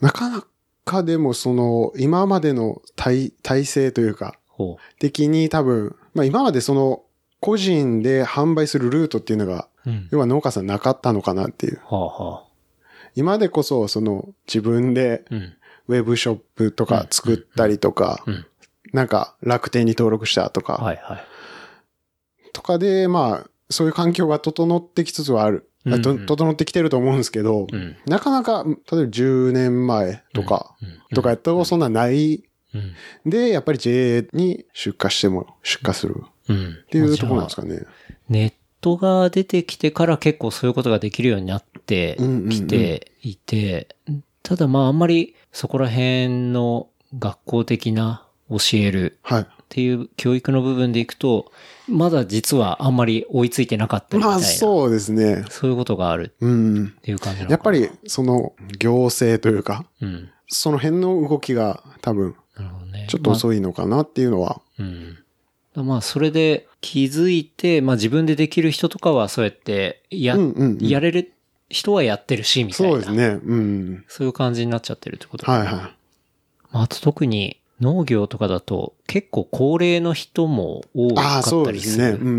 なかなかでもその、今までの体、体制というか、ほ的に多分、まあ今までその、個人で販売するルートっていうのが、う。うん。要は農家さんなかったのかなっていう。はあはあ。今でこそ、その、自分でうん。ウェブショップとか作ったりとか、うん。なんか楽天に登録したとか、はいはい。とかで、まあ、そういう環境が整ってきつつはある。整ってきてると思うんですけど、うん。なかなか、例えば10年前とか、うんとかやとそんなない。うん。で、やっぱり JA に出荷しても、出荷するうん。っっていうところなんですかね。ネットが出てきてから結構そういうことができるようになってきていて、ただまああんまりそこら辺の学校的な教えるはい。っていう教育の部分でいくと、まだ実はあんまり追いついてなかったりみたいまあ、な。そうですね。そういうことがあるうん。っていう感じやっぱり、その、行政というか、うん。その辺の動きが多分、なるほどね。ちょっと遅いのかなっていうのは、うん。まあ、それで気づいて、まあ自分でできる人とかはそうやって、や、うんうんうんやれる人はやってるし、みたいな。そうですね。うん。そういう感じになっちゃってるってことはいはい。まあ、あと特に農業とかだと結構高齢の人も多かああ、そったりすうですね。うんる。うんう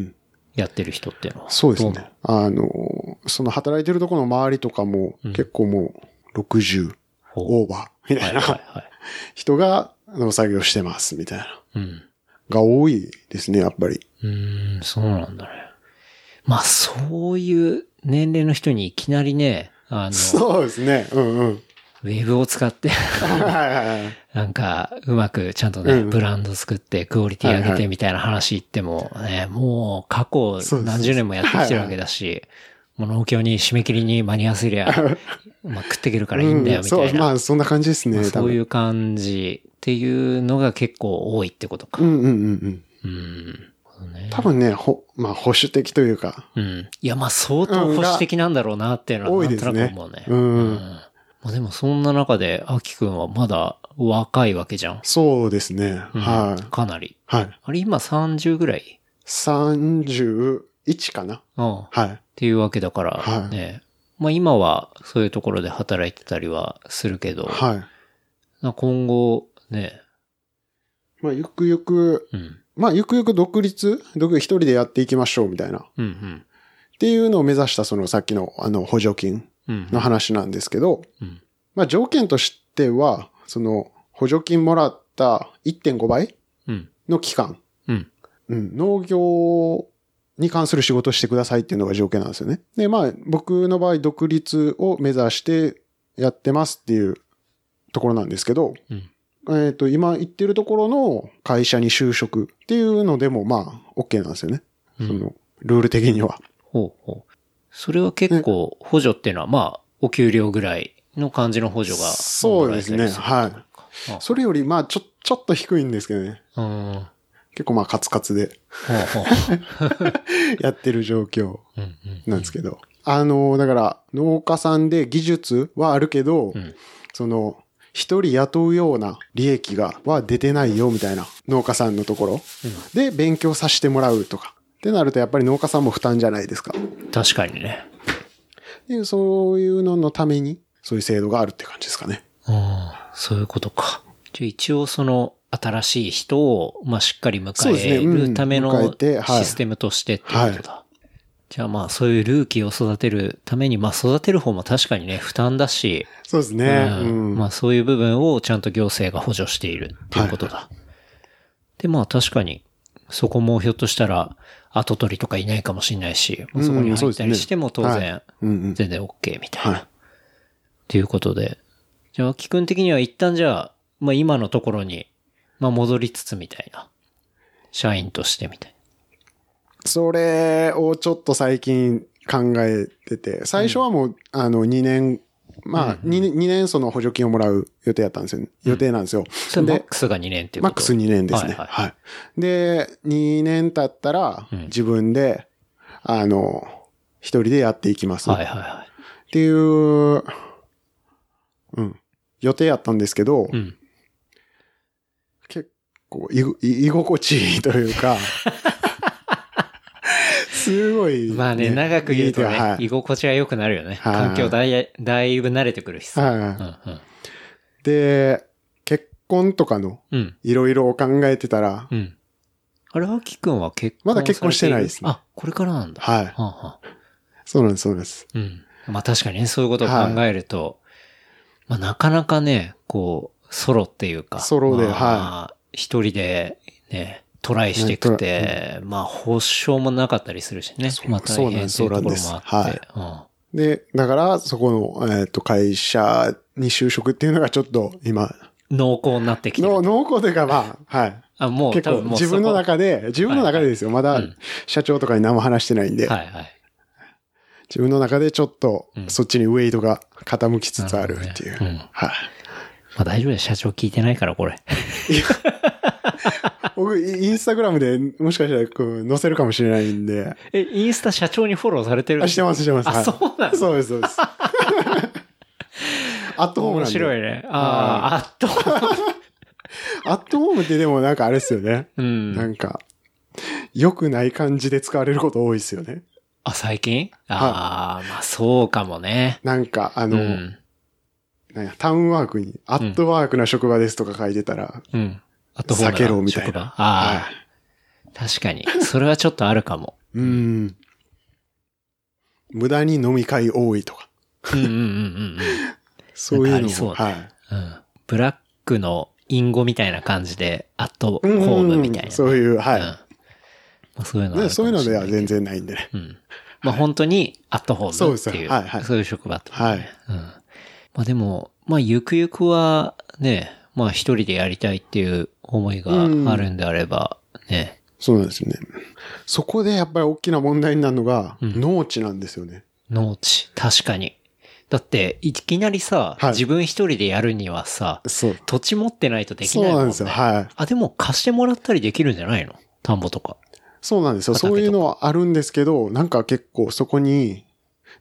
ん。やってる人っていうのは。そうですね。あの、その働いてるところの周りとかも、結構もう、60ほうオーバーみたはいなはい。人が農作業してますみたいな。うん。が多いですね、やっぱり。うーん、そうなんだね。まあ、そういう年齢の人にいきなりね、あの、そうですね。うんうん。ウェブを使って。なんか、うまくちゃんとね、うんブランド作って、クオリティ上げてみたいな話言っても、ね、もう過去何十年もやってきてるわけだし、もう農協に締め切りに間に合わせりゃ、まあ食っていけるからいいんだよ、うんそう、みたいな。まあそんな感じですね。そういう感じっていうのが結構多いってことか。うんうんうんうん。うん。多分ね、ほ、まあ保守的というか、うん。いや、まあ相当保守的なんだろうなっていうのはなんとなく思うね。うんまあでもそんな中で、アキくんはまだ若いわけじゃん。そうですね。うんはい。かなり。はい。あれ今30ぐらい？31かなうん。っはい。ていうわけだから、はいね。まあ今はそういうところで働いてたりはするけど、はい。まあ今後、ね、まあゆくゆく、うん。まあゆくゆく独立？独立一人でやっていきましょうみたいな。っうんうん。ていうのを目指したそのさっきのあの補助金うん。の話なんですけど、うん。まあ条件としては、その補助金もらった1.5倍うん。の期間。うん。うん、農業に関する仕事をしてくださいっていうのが条件なんですよね。で、まあ、僕の場合、独立を目指してやってますっていうところなんですけど、うん。えっ、と、今言ってるところの会社に就職っていうのでも、まあ、OK なんですよね。うんその、ルール的には。ほうほう。それは結構、補助っていうのは、まあ、お給料ぐらいの感じの補助が。そうですねはいあそれより、まあ、ちょ、ちょっと低いんですけどね。うん。ほ結構まあ、カツカツで。やってる状況。なんですけど。あの、だから、農家さんで技術はあるけど、うんその、一人雇うような利益が、は出てないよみたいな農家さんのところで勉強させてもらうとか。ってなるとやっぱり農家さんも負担じゃないですか。確かにね。でそういうののために、そういう制度があるって感じですかね。うん。そういうことか。じゃあ一応その、新しい人を、まあ、しっかり迎えうんるためのシステムとしてっていうことだ。じゃあまあ、そういうルーキーを育てるために、まあ、育てる方も確かにね、負担だし、そうですね。ううんん。まあそういう部分をちゃんと行政が補助しているっていうことだ。で、まあ確かに、そこもひょっとしたら後取りとかいないかもしれないし、まあそこに入ったりしても当は然、うんうん。全然 OK みたいな。はいっていうことで。じゃあ、秋くん的には一旦じゃあ、まあ今のところに、まあ戻りつつみたいな。社員としてみたいそれをちょっと最近考えてて、最初はもう、あの、2年、まあ、2, 年2年その補助金をもらう予定だったんですよ。予定なんですよ。な。それマッで、クスが2年っていうマックス2年ですね。ははいいはいで、2年経ったら、うん自分で、あの、一人でやっていきます。はいはいはっていう、うん、予定やったんですけど、い。うん。結構居心地いいというか、すごい、まあね、長く言うとね、はい居心地が良くなるよね。はい環境だいだいぶ慣れてくるしさ。はいうんうん。で、結婚とかのうん。いろいろ考えてたら、うん。あれ、アキくんは結婚まだ結婚してないですねあ、これからなんだ。はい。はあはあそうなんです、そうです。うん。まあ確かにね、そういうことを考えると、まあなかなかね、こう、ソロっていうか。ソロでまあ一人でね、トライしていくって、まあ保証もなかったりするしね。そうまあ大変っていうところもあって。で、だから、そこの、えっ、と、会社に就職っていうのがちょっと今、うん濃厚になってきてるの濃厚というか、まあ、はい。あ、もう結構自分の中で、自分の中でですよ。まだうん社長とかに何も話してないんで、はいはい。自分の中でちょっとうんそっちにウェイトが傾きつつあるっていう。ねうんはい。まあ大丈夫だよ、社長聞いてないから、これ。僕、インスタグラムでもしかしたらこう載せるかもしれないんで、え、インスタ社長にフォローされてるあしてます、してます。あ、はいそうなんだ。そうです、そうです。アットホーム面なんで。白いね。ああ、あっと。アットホームってでもなんかあれですよね。うん。なんか、良くない感じで使われること多いですよね。あ、最近？ああ、まあそうかもね。なんか、あうの、ん。なんやタウンワークに、アットワークな職場ですとか書いてたら、うん。あとホームな避けろみたいな。ああ、確かに。それはちょっとあるかも。い。うん。無駄に飲み会多いとか。うんうんうんうんうん。そういうのも。はい。うん。ブラックの隠語みたいな感じで、アットホうんームみたいな。そういう、うん。はい。まあそういうのそういうのでは全然ないんでね。うん。まあ本当にアットホームっていう、はいはいそういう職場とね、はいうん。まあでも、まあゆくゆくはね、まあ一人でやりたいっていう思いがあるんであれば、ね。そうなんですよね。そこでやっぱり大きな問題になるのが、うん農地なんですよね。農地。確かに。だって、いきなりさ、はい自分一人でやるにはさ。土地持ってないとできそないもんね。うなんですよ。はい。あ、でも貸してもらったりできるんじゃないの？田んぼとか。そうなんですよ。そういうのはあるんですけど、なんか結構そこに、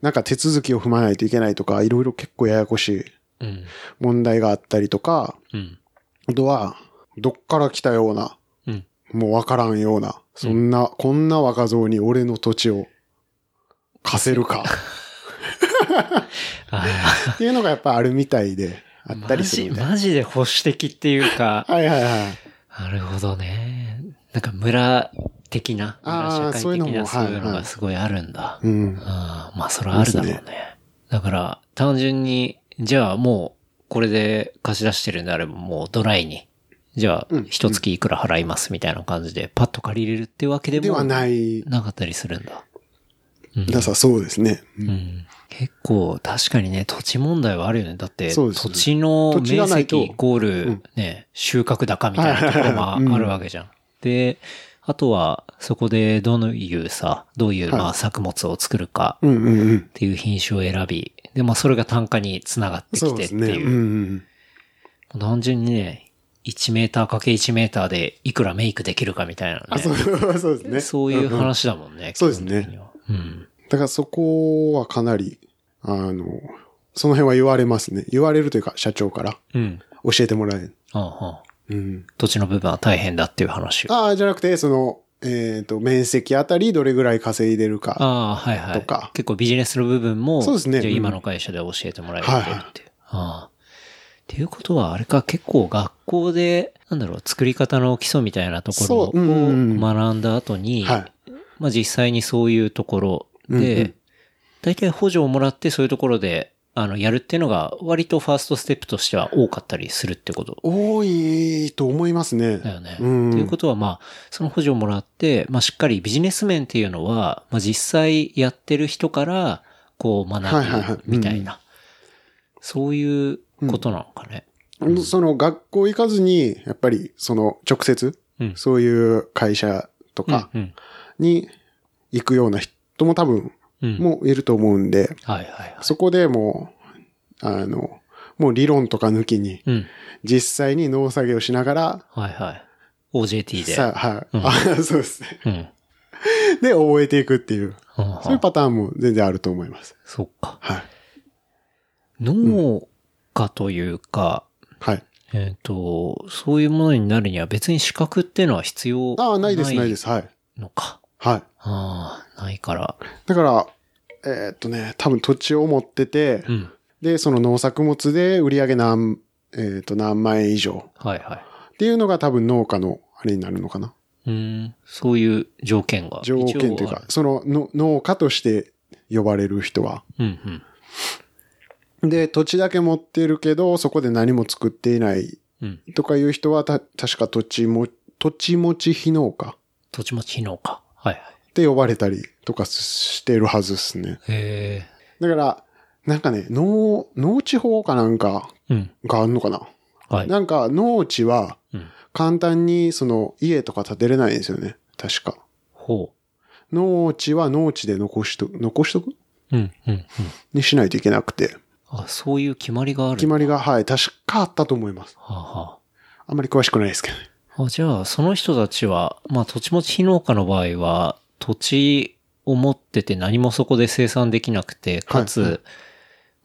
なんか手続きを踏まないといけないとか、いろいろ結構ややこしいうん。問題があったりとか、うん。あとは、どっから来たような、うん。もうわからんような、そんな、こんな若造に俺の土地を貸せるか あっていうのがやっぱあるみたいで、ああ、ったマジ、りするみたいな。マジで保守的っていうか、はいはいはい。なるほどね。なんか村的な、村社会的なそういうのはいはいがすごいあるんだ。うん。ああまあそれはあるだろうね。ですだから、単純に、じゃあもう、これで貸し出してるんであればもうドライに、じゃあうん、一月いくら払いますみたいな感じで、パッと借りれるってわけでもではない。なかったりするんだ。うんださそうですね。ううんん結構、確かにね、土地問題はあるよね。だって、土地の面積イコール、ね、収穫高みたいなところもうんあるわけじゃん。で、あとは、そこでどういうさ、どういう、はいまあ、作物を作るか。っていう品種を選び、で、まあ、それが単価につながってきてっていう。うん単純にね、1メーターかけ1メーターでいくらメイクできるかみたいなね。あ、そう、そうですね。そういうんん話だもんね。そうですねうん。だからそこはかなり、あの、その辺は言われますね。言われるというか、社長からうん。教えてもらえる。ああああうん。土地の部分は大変だっていう話を。ああ、じゃなくて、その、えっ、と、面積あたりどれぐらい稼いでるか。ああ、はいはい。とか結構ビジネスの部分も、そうですねうんじゃあ今の会社で教えてもらえるっていう。はいはいああっていうことは、あれか、結構学校で、なんだろう、作り方の基礎みたいなところを学んだ後に、はい。まあ実際にそういうところで、大体補助をもらってそういうところで、あの、やるっていうのが割とファーストステップとしては多かったりするってこと。多いと思いますね。だよね。うん。ということは、まあ、その補助をもらって、まあしっかりビジネス面っていうのは、まあ実際やってる人から、こう学ぶみたいな、そういうことなのかね。その学校行かずに、やっぱりその直接、うんそういう会社とかうん。に行くような人も多分うん。もいると思うんで。そこでもう、あの、もう理論とか抜きに、うん。実際に農作業しながら、はいはい。OJT で。さはい、うんあ そうですね。うん。で、覚えていくっていう、はあそういうパターンも全然あると思います。そっか。はい。農家というか、はい。えっ、と、そういうものになるには別に資格っていうのは必要ああ、ないです、ないです。はい。のか。はい。ああ、ないから。だから、えーっとね、多分土地を持ってて、うん。で、その農作物で売り上げ何、えーっと、何万円以上はいはい。っていうのが多分農家のあれになるのかな。うん。そういう条件が。条件という。かそのの農家として呼ばれる人は。うんうん。で、土地だけ持ってるけど、そこで何も作っていないうん。とかいう人は、た、確か土地も、土地持ち非農家土地持ち農家。はいはい。って呼ばれたりとかしてるはずですね。へだから、なんかね、農、農地法かなんかえ。うん。があるのかな。はい。なんか農地はうん。簡単にその家とか建てれないんですよね。確か。ほ農地は農地で残しと、残しとく？う。うん、うん、うん。にしないといけなくて。あ、そういう決まりがある。決まりが、はい、確かあったと思います。はあ、はあんまり詳しくないですけどね。あ。あ、じゃあ、その人たちは、まあ、土地持ち非農家の場合は、土地を持ってて何もそこで生産できなくて、かつ、はいはい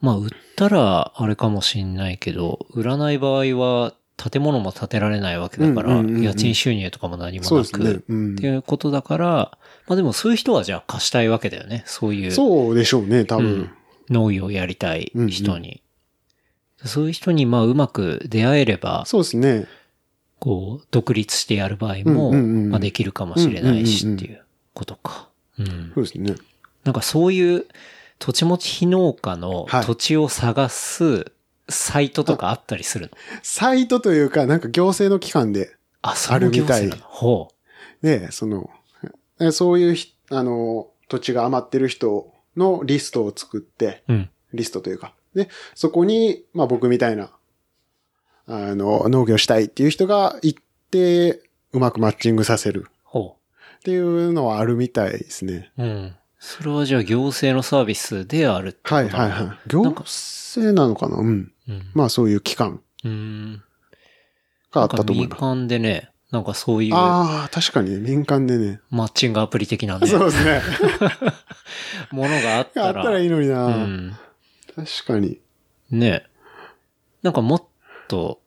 まあ、売ったらあれかもしんないけど、売らない場合は、建物も建てられないわけだから、うんうんうんうん家賃収入とかも何もなく、ね。うんっていうことだから、まあでもそういう人はじゃあ貸したいわけだよね。そういう。そうでしょうね、多分。うん農業やりたい人に。そういう人にまあうまく出会えれば、そうですね。こう、独立してやる場合も、うんうんうんまあできるかもしれないしうんうんうんうんっていうことか。うん。そうですね。なんかそういう土地持ち非農家のはい土地を探すサイトとかあったりするの、サイトというか、なんか行政の機関で、あ、それも行政なの？ほで、その、えそういうひ、あの、土地が余ってる人のリストを作って、う。うん。リストというか。で、そこに、まあ僕みたいな、あの、農業したいっていう人が行って、うまくマッチングさせるほっていうのはあるみたいですね。う。うん。それはじゃあ行政のサービスであるってことはいはいはい。行政なのかな？うん。うん。まあそういう機関うん。があったと思います。民間でね、なんかそういうああ、確かに民間でね。マッチングアプリ的なね、そうですね。ものがあっあったたら。らいいのにな、うん。確かに。ねなんかもっと、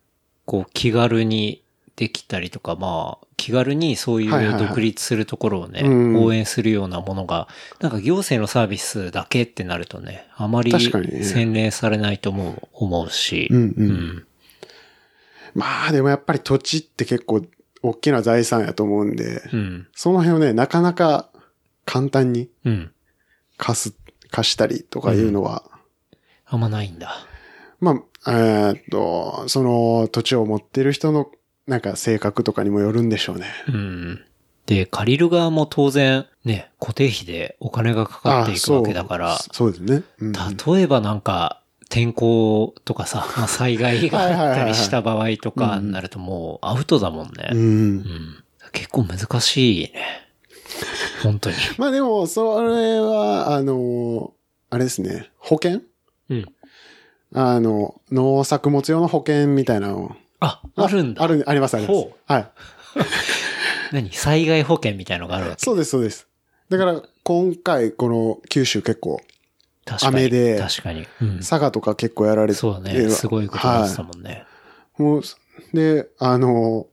こう気軽にできたりとか、まあ、気軽にそういはいはいはいう独立するところをね、うん応援するようなものが、なんか行政のサービスだけってなるとね、あまり確かにね洗練されないと思う、思うし。うんうんうん。まあでもやっぱり土地って結構大きな財産やと思うんで、うん。その辺をね、なかなか簡単にうん。貸す、貸したりとかいうのは、あんまないんだ。まあ、えーっと、その土地を持ってる人のなんか性格とかにもよるんでしょうね。うん。で、借りる側も当然、ね、固定費でお金がかかっていくわけだから、そうそうですね。うん例えばなんか、天候とかさ、ま あ、災害があったりした場合とかになるともうアウトだもんね。う。うんん結構難しいね。本当に。まあでも、それは、あの、あれですね、保険？うん。あの、農作物用の保険みたいなの。あ、あるんだ。ある、あります、ありますほ。はい。何？災害保険みたいのがあるわけ？そうです、そうです。だから、今回、この九州結構。雨で確かに。うん。佐賀とか結構やられてそうだね。すごいことになってたもんね。もう、で、あの、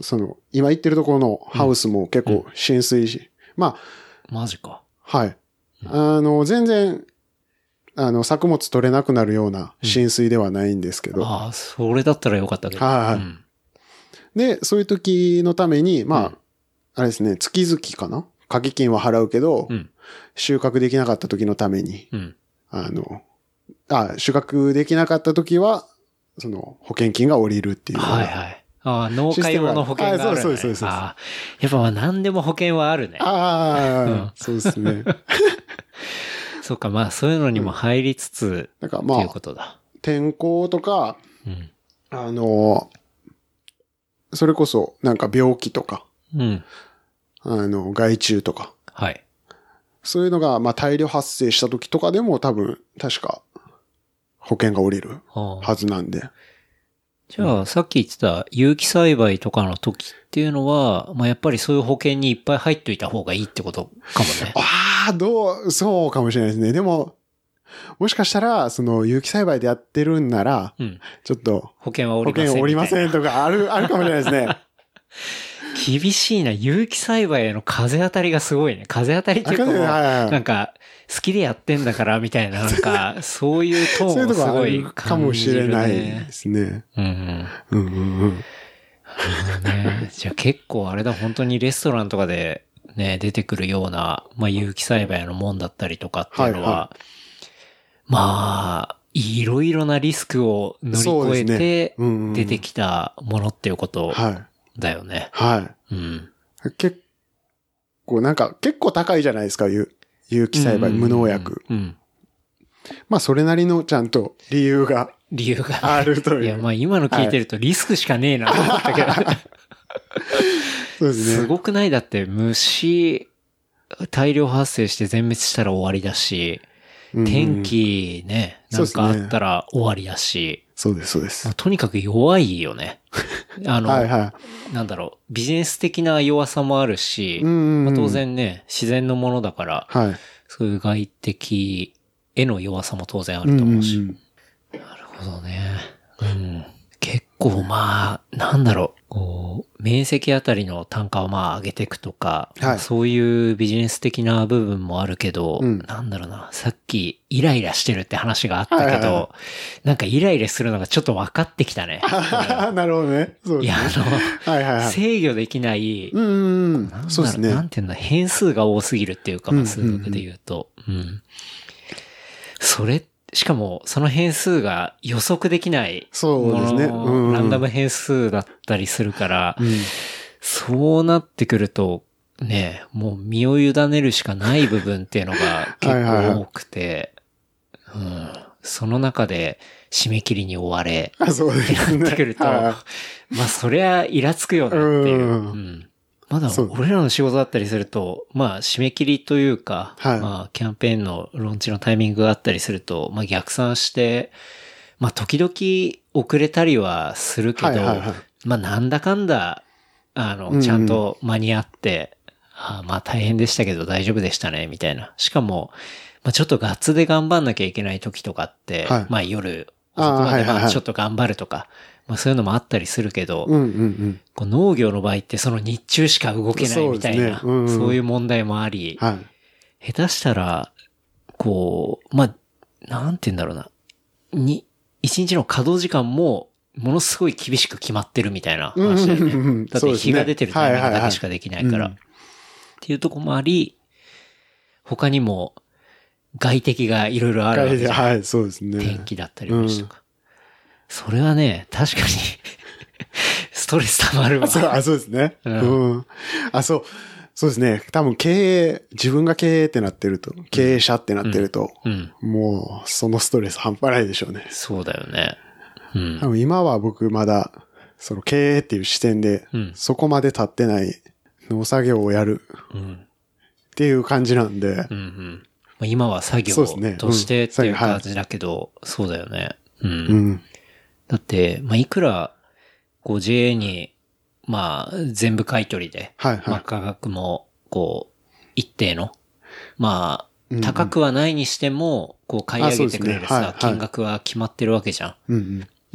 その、今行ってるところのハウスも結構浸水し、まマジか。あ、はい。あの、全然、あの、作物取れなくなるような浸水ではないんですけど。ああ、それだったらよかったけど。はいはいうんで、そういう時のために、まあ、うんあれですね、月々かな？掛け金は払うけど、うん。収穫できなかった時のために、うん。あの、あ、収穫できなかった時は、その、保険金が下りるっていう。はいはい。ああ、農家用の保険がある、ね。あそうですそうですああやっぱまあ何でも保険はあるね。ああ、うんそうですね。そっか、まあそういうのにも入りつつ、なんかっていうまあ、ことだ。天候とか、うん。あの、それこそ、なんか病気とか、うん。あの、害虫とか、はい。そういうのが、まあ、大量発生した時とかでも多分、確か、保険が下りるはずなんで。じゃあ、さっき言ってた有機栽培とかの時っていうのは、まあやっぱりそういう保険にいっぱい入っといた方がいいってことかもね。ああ、どう、そうかもしれないですね。でも、もしかしたら、その、有機栽培でやってるんなら、うん。ちょっと、保険はお保りませんみたいな。険おりませんとか、ある、あるかもしれないですね。厳しいな。有機栽培への風当たりがすごいね。風当たりっていうかなんか、好きでやってんだから、みたいな、なんか、そういうトーンをすごいるかもしれないですね。うんうん。うんうんうん。ね、じゃあ結構あれだ、本当にレストランとかでね、出てくるような、まあ有機栽培のもんだったりとかっていうのは、はいはまあ、いろいろなリスクを乗り越えて出てきたものっていうことはい。だよね。はうん。い。結構、なんか、結構高いじゃないですか、有有機栽培、うん無農薬。。うん。まあ、それなりのちゃんと理由が理由が。あるという。いや、まあ今の聞いてるとリスクしかねえなと思ったけど、そうですね。すごくない？だって虫、大量発生して全滅したら終わりだし、うん天。気ね、なんかあったら終わりだし、そうです、そうですまあ。とにかく弱いよね。あの、はいはなんだろう、ビジネス的な弱さもあるしい。、うんうんうん。まあ当。然ね、自然のものだから、はい。そういう外的への弱さも当然ああると思うし。んなるほどね。うん。結構まあ、なんだろう、こう、面積あたりの単価をまあ上げていくとか、はいそういうビジネス的な部分もあるけど、うんなんだろうな、さっきイライラしてるって話があったけど、なんかイライラするのがちょっと分かってきたね。なるほどね。そういや、ですね。あの、はいはいはい。制御できない、うんうんうんなんそうですね。なんていうんだ、変数が多すぎるっていうか、数学で言うと。うん。それ、しかも、その変数が予測できないそうですね。うんうん。ランダム変数だったりするから、うん。そうなってくると、ね、もう身を委ねるしかない部分っていうのが結 はいはいはい。構多くて、うん。その中で締め切りに追われ、あ、そうですね。ってくると、はまあそりゃイラつくよなっていう。うん。うんまだ俺らの仕事だったりすると、まあ締め切りというか、はい。まあキャンペーンのローンチのタイミングがあったりすると、まあ逆算して、まあ時々遅れたりはするけど、はいはいはい。まあなんだかんだ、あの、うんうん。ちゃんと間に合って、あまあ大変でしたけど大丈夫でしたね、みたいな。しかも、まあちょっとガッツで頑張んなきゃいけない時とかって、はい。まあ夜、遅くまでちょっと頑張るとか、まあそういうのもあったりするけど、うんうんうん。こう農業の場合ってその日中しか動けないみたいな、そうねうんうんそういう問題もあり、はい。下手したら、こう、まあ、なんて言うんだろうな。に、一日の稼働時間も、ものすごい厳しく決まってるみたいな話だようんうんうんうんね。だって日が出てるタイミングだけしかできないから。っていうとこもあり、他にも外敵がいろいろあるわけじゃん。はい、そうですね。天気だったりもしたか。それはね、確かに ストレス溜まるわ。あそう、あ、そうですね。ううんん。あ、そう。そうですね。多分経営、自分が経営ってなってると、経営者ってなってると、うん。もう、そのストレス半端ないでしょうね。そうだよね。うん多。分今は僕まだ、その経営っていう視点で、うんそこまで立ってない農作業をやるうん。っていう感じなんで、うんうん。まあ、今は作業としてっていううん感じだけど、そうだよね。うん。うん。だって、まあ、いくら、こう JA に、まあ、全部買い取りで、はいはいまあ、価格も、こう、一定の、まあ、高くはないにしても、こう、買い上げてくれるさ、金額は決まってるわけじゃん。うんう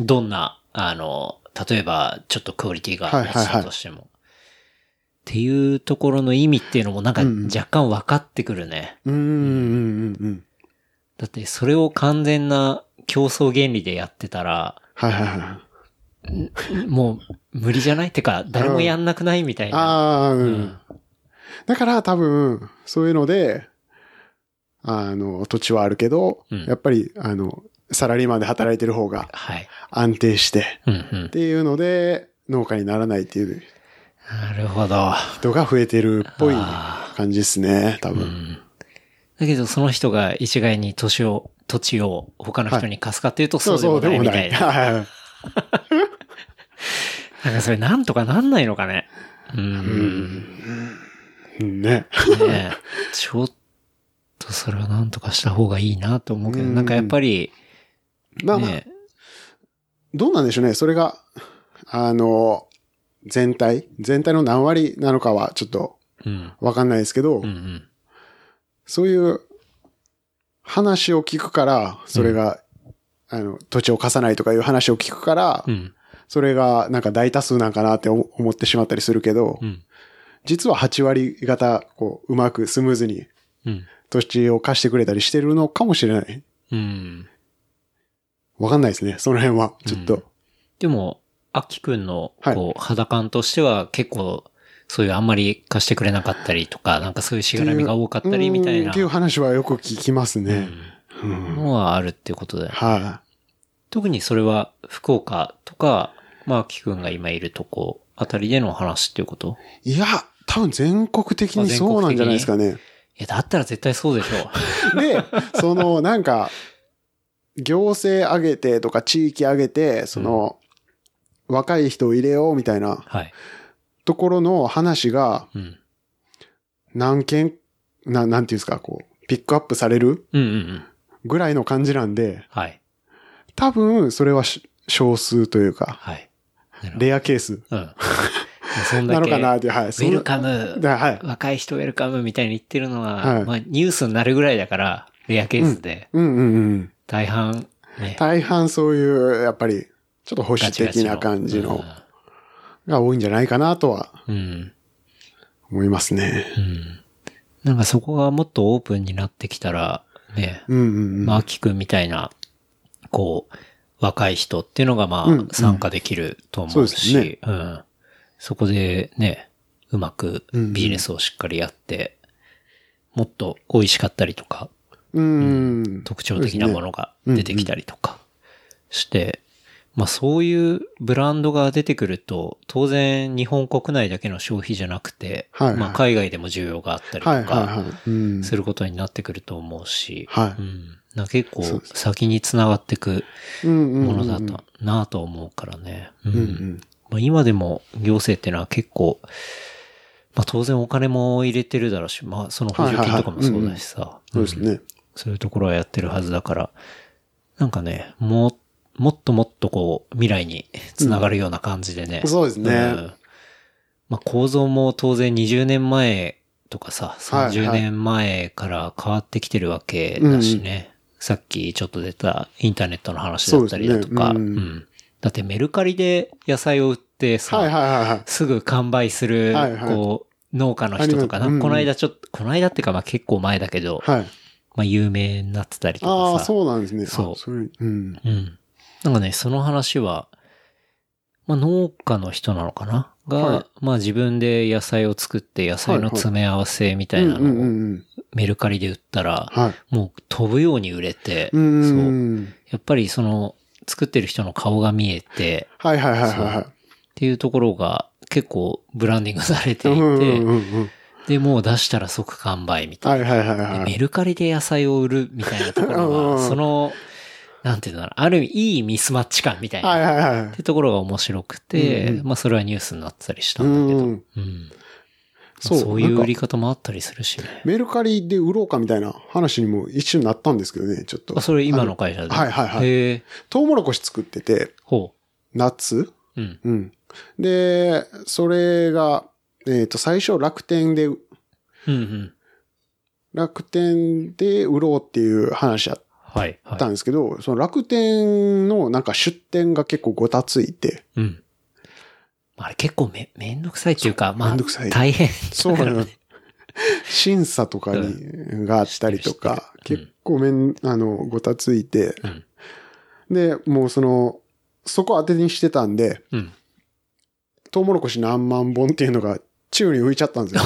ん。どんな、あの、例えば、ちょっとクオリティが落ちたとしても。っていうところの意味っていうのもなんか若干分かってくるね。うんうんうんうん。だってそれを完全な競争原理でやってたら、はいはいはい。もう無理じゃない？てか、誰もやんなくない？みたいな。ああ、うん。うんだから多分、そういうので、あの、土地はあるけど、うんやっぱり、あの、サラリーマンで働いてる方がはい。安定して、うんうんっ。ていうので、農家にならないっていうなるほど。人が増えてるっぽいあ感じですね、多分。うん。だけどその人が一概に土地を、土地を他の人に貸すかっていうとそうでもないみたいな。はいはい なんかそれなんとかなんないのかね。うん。うんね。ねえちょっとそれはなんとかした方がいいなと思うけど、うんなんかやっぱり、まあまあ、ね、どうなんでしょうね。それが、あの、全体全体の何割なのかはちょっとうん。わかんないですけど、うんうん。そういう話を聞くから、それが、あの、土地を貸さないとかいう話を聞くから、うん。それがなんか大多数なんかなって思思ってしまったりするけど、うん。実は8割方、こう、うまくスムーズにうん。土地を貸してくれたりしてるのかもしれない。うん。わかんないですね、その辺は。ちょっと。でも、アキくんの、はいこう、肌感としては結構、そういうあんまり貸してくれなかったりとか、なんかそういうしがらみが多かったりみたいなうんっていう話はよく聞きますね。ううんん。のはあるっていうことで。は特にそれは福岡とか、まあ、アキくんが今いるとこあたりでの話っていうこと？い。いや、多分全国的にそうなんじゃないですかね。いや、だったら絶対そうでしょで、その、なんか、行政上げてとか地域上げて、その、若い人を入れようみたいなう。はい。ところの話がうん。何件、な、なんていうんですか、こう、ピックアップされるうんうんうん。ぐらいの感じなんで、はい。多分、それはし少数というか、はい。レアケースうん。そんだけ、なのかなウって、はい。ェルカム、だはい。若い人ウェルカムみたいに言ってるのは、はいまあ、ニュースになるぐらいだから、レアケースで、うんうんうん。大半、ね、大半そういう、やっぱり、ちょっと保守ガチガチ的な感じの、が多いんじゃないかなとはうん。うん。思いますね。うん。なんかそこがもっとオープンになってきたら、ね、うんうんうん。まあ、アキくんみたいな、こう、若い人っていうのがまあ、参加できると思うそうですし、ねうん。そこでね、うまくビジネスをしっかりやって、もっと美味しかったりとか、うん。特徴的なものが出てきたりとかして、まあそういうブランドが出てくると、当然日本国内だけの消費じゃなくて、はいはいまあ海外でも需要があったりとか。することになってくると思うし、はいうん。結構先に繋がっていくものだったなと思うからね。まあ、今でも行政っていうのは結構、まあ当然お金も入れてるだろうし、まあその補助金とかもそうだしさ。そうですね。そういうところはやってるはずだから、なんかね、も、もっともっとこう、未来につながるような感じでね。そうですねんまあ構造も当然20年前とかさ、はいはい30年前から変わってきてるわけだしね。さっきちょっと出たインターネットの話だったりだとか、ねうんんだってメルカリで野菜を売ってさ、はいはいはいはい。すぐ完売する、はいはいこう、農家の人とかな、この間ちょっと、この間っていうかまあ結構前だけど、はい。まあ有名になってたりとああ、かさ。そうなんですね。そうあそれうん。うん。なんかね、その話は、まあ農家の人なのかな？が、はいまあ自分で野菜を作って野菜の詰め合わせみたいなのをん。メルカリで売ったら、はい。もう飛ぶように売れて、うそう。ん。やっぱりその、作ってる人の顔が見えて、はいはいはいはいはっていうところが結構ブランディングされい。ていて。で、もう出したら即完売みたいな。はいはいはいはい。メルカリで野菜を売るみたいなところ うんが、その、なんていうんだろう、ある意味いいミスマッチ感みたいな。はいはいはいってところが面白くて、うんうんまあそれはニュースになってたりしたうんだけど、ん。うん。そうそういう売り方もあったりするしね。メルカリで売ろうかみたいな話にも一瞬なったんですけどね、ちょっと。あ、それ今の会社で？はいはいはい。トウモロコシ作ってて、ほ夏？う。うん。うん。で、それが、えっ、と、最初楽天で、うんうん。楽天で売ろうっていう話やっはい。はいたんですけど、その楽天のなんか出店が結構ごたついて、うん。あれ結構め、めんどくさいっていうか、まあ、めんどくさい大変。そうなの。審査とかに、があったりとか、結構めん、あの、ごたついて、うん。で、もうその、そこ当てにしてたんで、うん。トウモロコシ何万本っていうのが宙に浮いちゃったんですよ。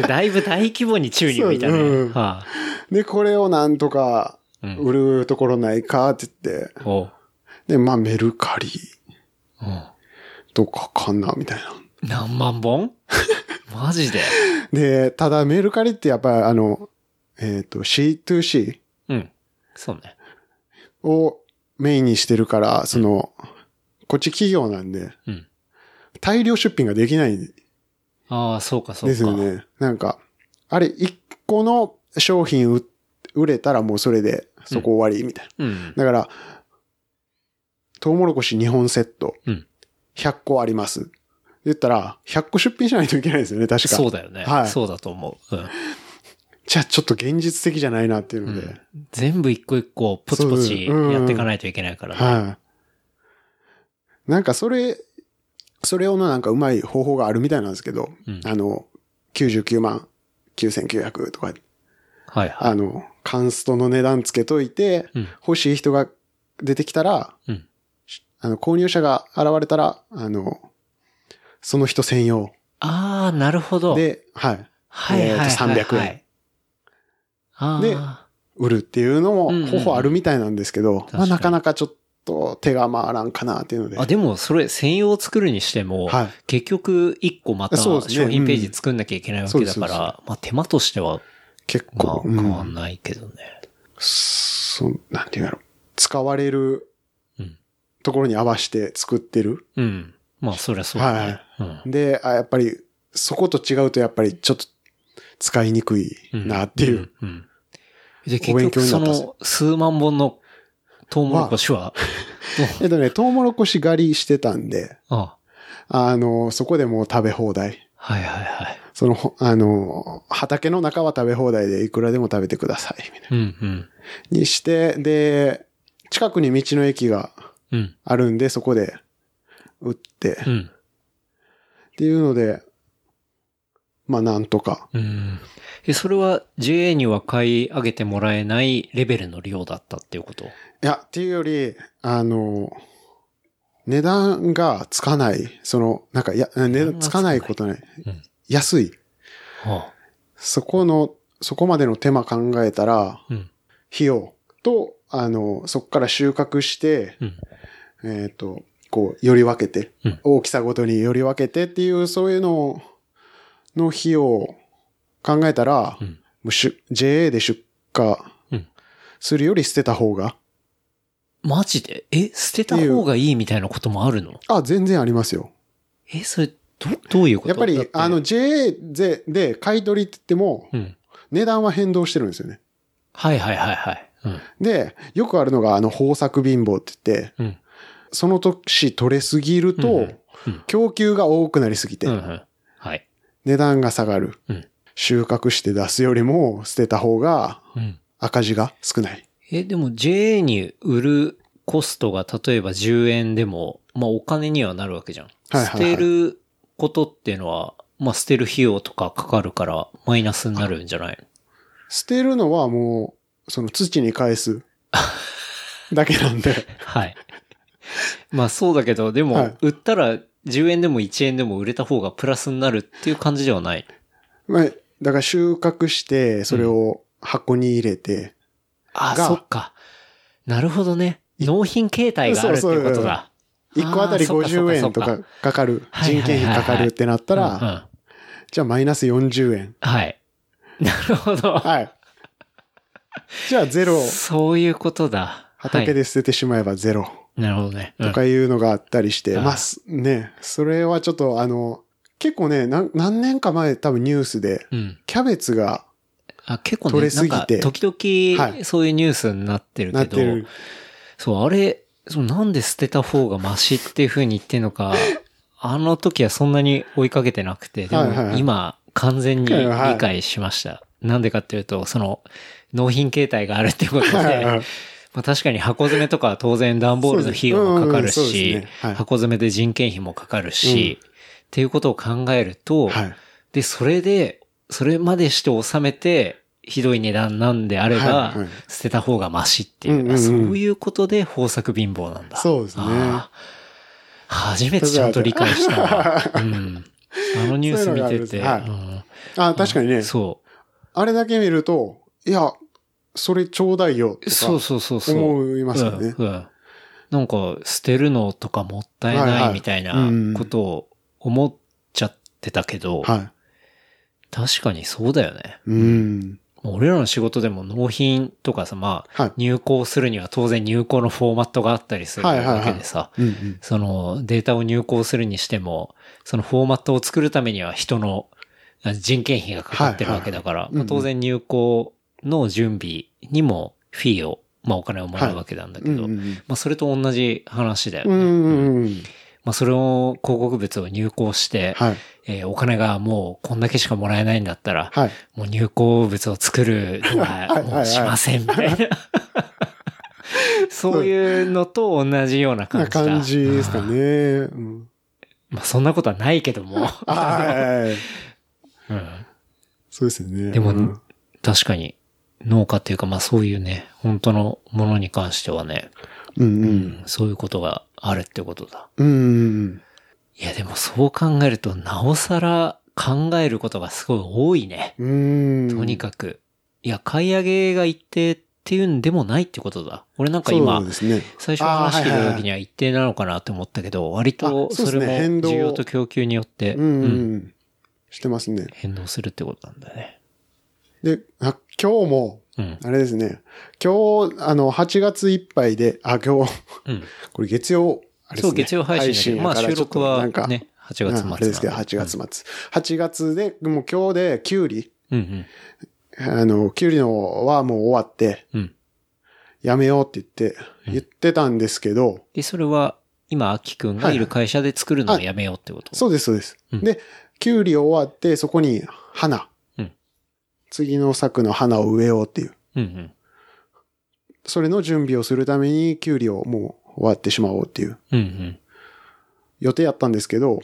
だいぶ大規模に宙に浮いたね。うんはあ、で、これをなんとかうん。売るところないかって言って、おうで、まあメルカリうんとかかな、みたいな。何万本？マジで？で、ただメルカリってやっぱりあの、えっ、と C2C うん。そうね。をメインにしてるから、その、こっち企業なんで、うん。大量出品ができないんああ、そうか、そうか。ですよね。なんか、あれ、一個の商品売売れたらもうそれで、そこ終わりみたいな。うん。だから、トウモロコシ2本セット、うん100個あります。言ったら、100個出品しないといけないですよね、確か。そうだよね。はいそうだと思う。うん。じゃあちょっと現実的じゃないなっていうので。うん全部一個一個ポチポチやっていかないといけないからね。はい。なんかそれ、それをのなんかうまい方法があるみたいなんですけど、うんあの、99万9900とか、はいはい。あの、カンストの値段つけといて、うん欲しい人が出てきたら、うんあの、購入者が現れたら、あの、その人専用ああ、なるほど。で、はい、はいはいはい、はい。えーと300円ああ。で売るっていうのもうんうんうん方法あるみたいなんですけど、かにまあなかなかちょっと手が回らんかなっていうので。あ、でもそれ専用を作るにしても、はい。結局一個また商品ページ作んなきゃいけないわけだかそうですそうら、まあ手間としては、結まあ構、変わうんんないけどね。そう、なんていうんやろ。使われるうんところに合わせて作ってる。うん。まあそりゃそうだね。うんで、あやっぱり、そこと違うとやっぱりちょっと使いにくいなっていう。。んんで、お勉結局そ強になったっすの数万本のトウモロコシは、えっとね、トウモロコシ狩りしてたんで、ああの、そこでもう食べ放題。はいはいはい。その、ほあの、畑の中は食べ放題でいくらでも食べてください、みたいな。うんうん。にして、で、近くに道の駅がうん。あるんで、そこで売って、っうん。ていうので、まあなんとか。うん。え、それは JA には買い上げてもらえないレベルの量だったっていうこと？いや、っていうより、あの、値段がつかない、その、なんか、や、値段つかないことない。うん安い。はそこの、そこまでの手間考えたら、あ。うん。費用と、あの、そこから収穫して、うん。えっ、と、こう、より分けて、うん大きさごとにより分けてっていう、そういうのの費用を考えたら、うん。JA で出荷うんするより捨てた方が、マジで？え、捨てた方がいいみたいなこともあるの？あ、全然ありますよ。え、それ、ど、どういうこと？やっぱりあの、JA でで買い取りって言っても、うん。値段は変動してるんですよね。はいはいはいはい。うん。で、よくあるのが、あの、豊作貧乏って言って、うん。その年取れすぎると、供給が多くなりすぎて。値段が下がる。うん収穫して出すよりも捨てた方がうん。赤字が少ない。え、でも JA に売るコストが例えば10円でも、まあお金にはなるわけじゃん。捨てることっていうのは、まあ捨てる費用とかかかるからマイナスになるんじゃないの？捨てるのはもう、その土に返すだけなんで。はい。まあそうだけど、でも、はい売ったら10円でも1円でも売れた方がプラスになるっていう感じではない？まあ、だから収穫して、それを箱に入れて、あ、がそっか。なるほどね。納品形態があるっていうことだ。1個あたりあーそっかそっ50円とかかかかる、はい人件費かかるってなったら、じゃあマイナス40円。はい。なるほど。はい。じゃあゼロ、そういうことだ。畑で捨ててしまえばゼロ。はい。なるほどね。うんとかいうのがあったりして、うんまあ、すね、それはちょっとあの、結構ね、何年か前多分ニュースで、うん。キャベツがあ、結構ね、取れすぎて時々、はいそういうニュースになってるけど、なってる。そう、あれ、そうなんで捨てた方がマシっていう風に言ってんのか、あの時はそんなに追いかけてなくて、でも今、完全にはい理解しました。なんでかっていうと、その、納品形態があるっていうことで、まあ確かに箱詰めとかは当然段ボールの費用もかかるし箱詰めで人件費もかかるし、っていうことを考えると、はい。で、それで、それまでして収めて、ひどい値段なんであれば、捨てた方がマシっていう、そういうことで豊作貧乏なんだ。そうですね初めてちゃんと理解したわ。うん。あのニュース見てて、あ確かにね。そあれだけ見ると、いや、それちょうだいよう。とかそうそうそうそう。思いますよね。なんか、捨てるのとかもったいないいみたいなうんことを思っちゃってたけど、は確かにそうだよね。い。うん。俺らの仕事でも納品とかさ、まあ、はい。入稿するには当然入稿のフォーマットがあったりするわけでさ。そのデータを入稿するにしても、そのフォーマットを作るためには人のあ人件費がかかってるわけだから、当然入稿の準備にもフィーを、まあお金をもらうわけなんだけど、まあそれと同じ話だよね。まあそれを広告物を入稿して、はい。えーお金がもうこんだけしかもらえないんだったら、はい。もう入稿物を作るのは もうしませんみたいな。そういうのと同じような感なじだ。感じですかうんね。うん。まあそんなことはないけども。うんそうですよね。でもうん確かに農家っていうかまあそういうね、本当のものに関してはね、うんう。うんん、そういうことがあるってことだ。うんうんいやでもそう考えるとなおさら考えることがすごい多いね。うん。うん。とにかく。いや、買い上げが一定っていうんでもないってことだ。俺なんか今ね。最初話してた時には一定なのかなって思ったけど、割とあそれも需要と供給によって、うんうん。してますね。変動するってことなんだね。で、あ今日も、うん。あれですね。今日、あの、8月いっぱいで、あ、今日、うん。これ月曜、あれですね。そう、月曜配信だまあ収録はなんかね、8月末うんあれですけど、8月末。8月で、もう今日で、キュウリ、うんうん。あの、キュウリのはもう終わって、うん。やめようって言って、うん言ってたんですけど、で、それは、今、アキくんがいる会社で作るのをやめようってこと、そうです、そうです。うんで、キュウリ終わって、そこに花。うん次の作の花を植えようっていう。うんうん。それの準備をするために、キュウリをもう終わってしまおうっていううんうん。予定やったんですけど、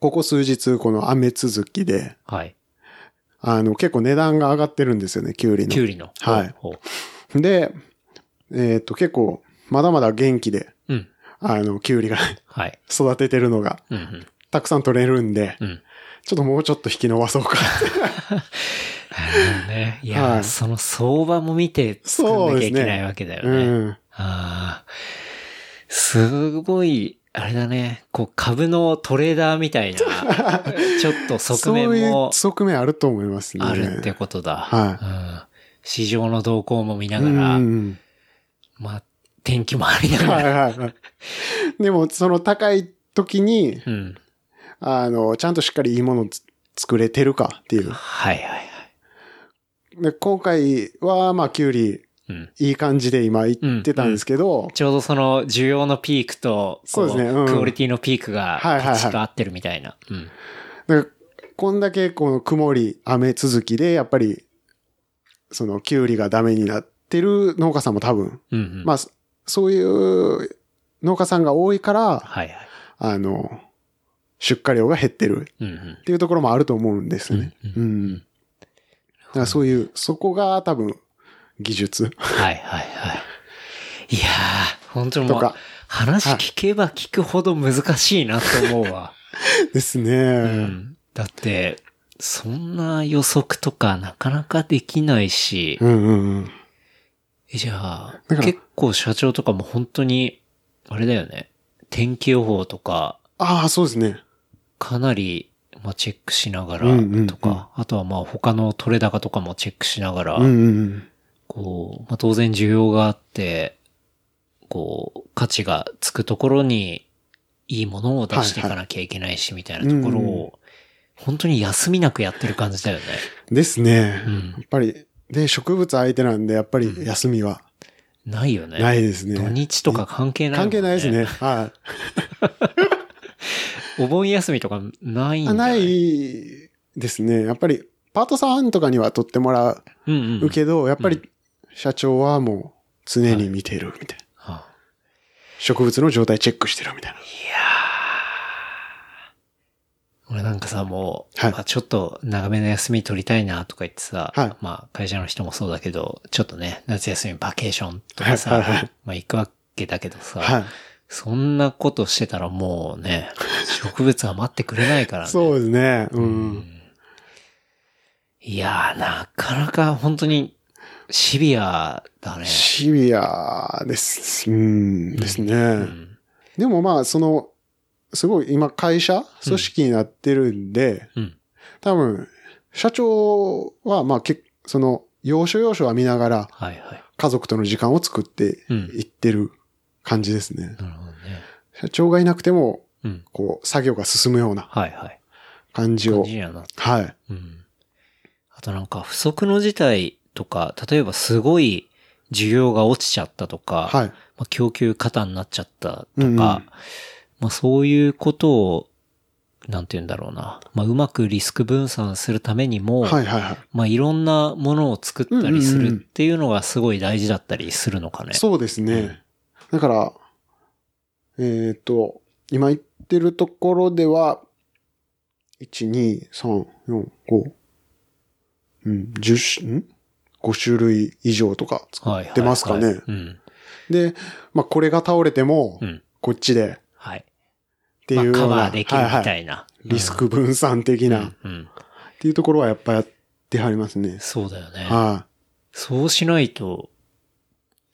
ここ数日、この雨続きで、はい。あの、結構値段が上がってるんですよね、キュウリの。キュウリの。はい。で、えっ、と、結構、まだまだ元気で、うん。あの、キュウリがはい。育ててるのが、うんうん。たくさん取れるんで、うん。ちょっともうちょっと引き伸ばそうか。ね。いやー、はいその相場も見て作んなきゃいけないわけだようね。ん。ああ。すごい、あれだね。こう、株のトレーダーみたいな、ちょっと側面そういうも側面あると思いますね。あるってことだ。はいうん。市場の動向も見なうんがら、うんまあ、天気もありながはいら。はいはい。でも、その高い時に、うん。あの、ちゃんとしっかりいいもの作れてるかっていう。はいはいはい。で、今回は、まあ、キュウリ、うん。いい感じで今言ってたんですけど、ちょうどその需要のピークと、こそうですねうんクオリティのピークが、はいはいはいパチッと合ってるみたいな。うん。だからこんだけこの曇り、雨続きで、やっぱり、その、キュウリがダメになってる農家さんも多分、うんうん。まあ、そそういう農家さんが多いから、はいはい。あの、出荷量が減ってるっ。ていうところもあると思うんですよね。ううんん。だからそういう、そこが多分、技術はいはいはい。いやー、本当にもう話聞けば聞くほど難しいなと思うわ。ですね。うん。だって、そんな予測とかなかなかできないし、うんうんうん。えじゃあ結構社長とかも本当に、あれだよね。天気予報とか、ああ、そうですね。かなり、まあ、チェックしながらうんうんうんとか、あとはまあ他の取れ高とかもチェックしながら、うんうんうん。こう、まあ、当然需要があって、こう、価値がつくところに、いいものを出していかなきゃいけないし、みたいなところうんうんを、本当に休みなくやってる感じだよね。ですね。うんやっぱり、で、植物相手なんで、やっぱり休みはないよね。ないです土ね。日とか関係ないもん関係ないですね。。はお盆休みとかないんい。じゃなないいですね。やっぱり、パートさんとかには取ってもらうんう。うんけど、やっぱうり、社長はもう、常に見てるみたいな。はあ植物の状態チェックしてるみたいな。いやー。俺なんかさ、もう、はいまあちょっと長めの休み取りたいなとか言ってさ、はいまあ会社の人もそうだけど、ちょっとね、夏休みバケーションとかさ、はいはいはいまあ行くわけだけどさ、はい。そんなことしてたらもうね、植物は待ってくれないからね。そうですね。う。うんんいやー、なかなか本当にシビアだね。シビアです。うん、ですね。うん。でもまあ、その、すごい今会社、組織になってるんで、うん。多分、社長はまあ、けその、要所要所は見ながらはいはい。家族との時間を作ってうん。いってる感じですね。なるほどね。社長がいなくても、うん。こう、作業が進むようなはいはい。感じを感じ。にはなってはい。うん。あとなんか不測の事態とか、例えばすごい需要が落ちちゃったとか、はい。まあ、供給過多になっちゃったとか、うんうんまあそういうことを、なんて言うんだろうな。まあうまくリスク分散するためにも、はいはいはい。まあいろんなものを作ったりすうんうんうんるっていうのがすごい大事だったりするのかね。そうですね。だから、えっ、と、今言ってるところでは、1、2、3、4、5、うん、10種、ん ?5 種類以上とか作はいはいはいってますかね。うん。で、まあ、これが倒れてもう、ん。こっちで、っはい。ていうまあカバーできるみたはいはいな。リスク分散的な、っうん。うん。ていうところはやっぱやってはりますね。そうだよね。はそうしないと、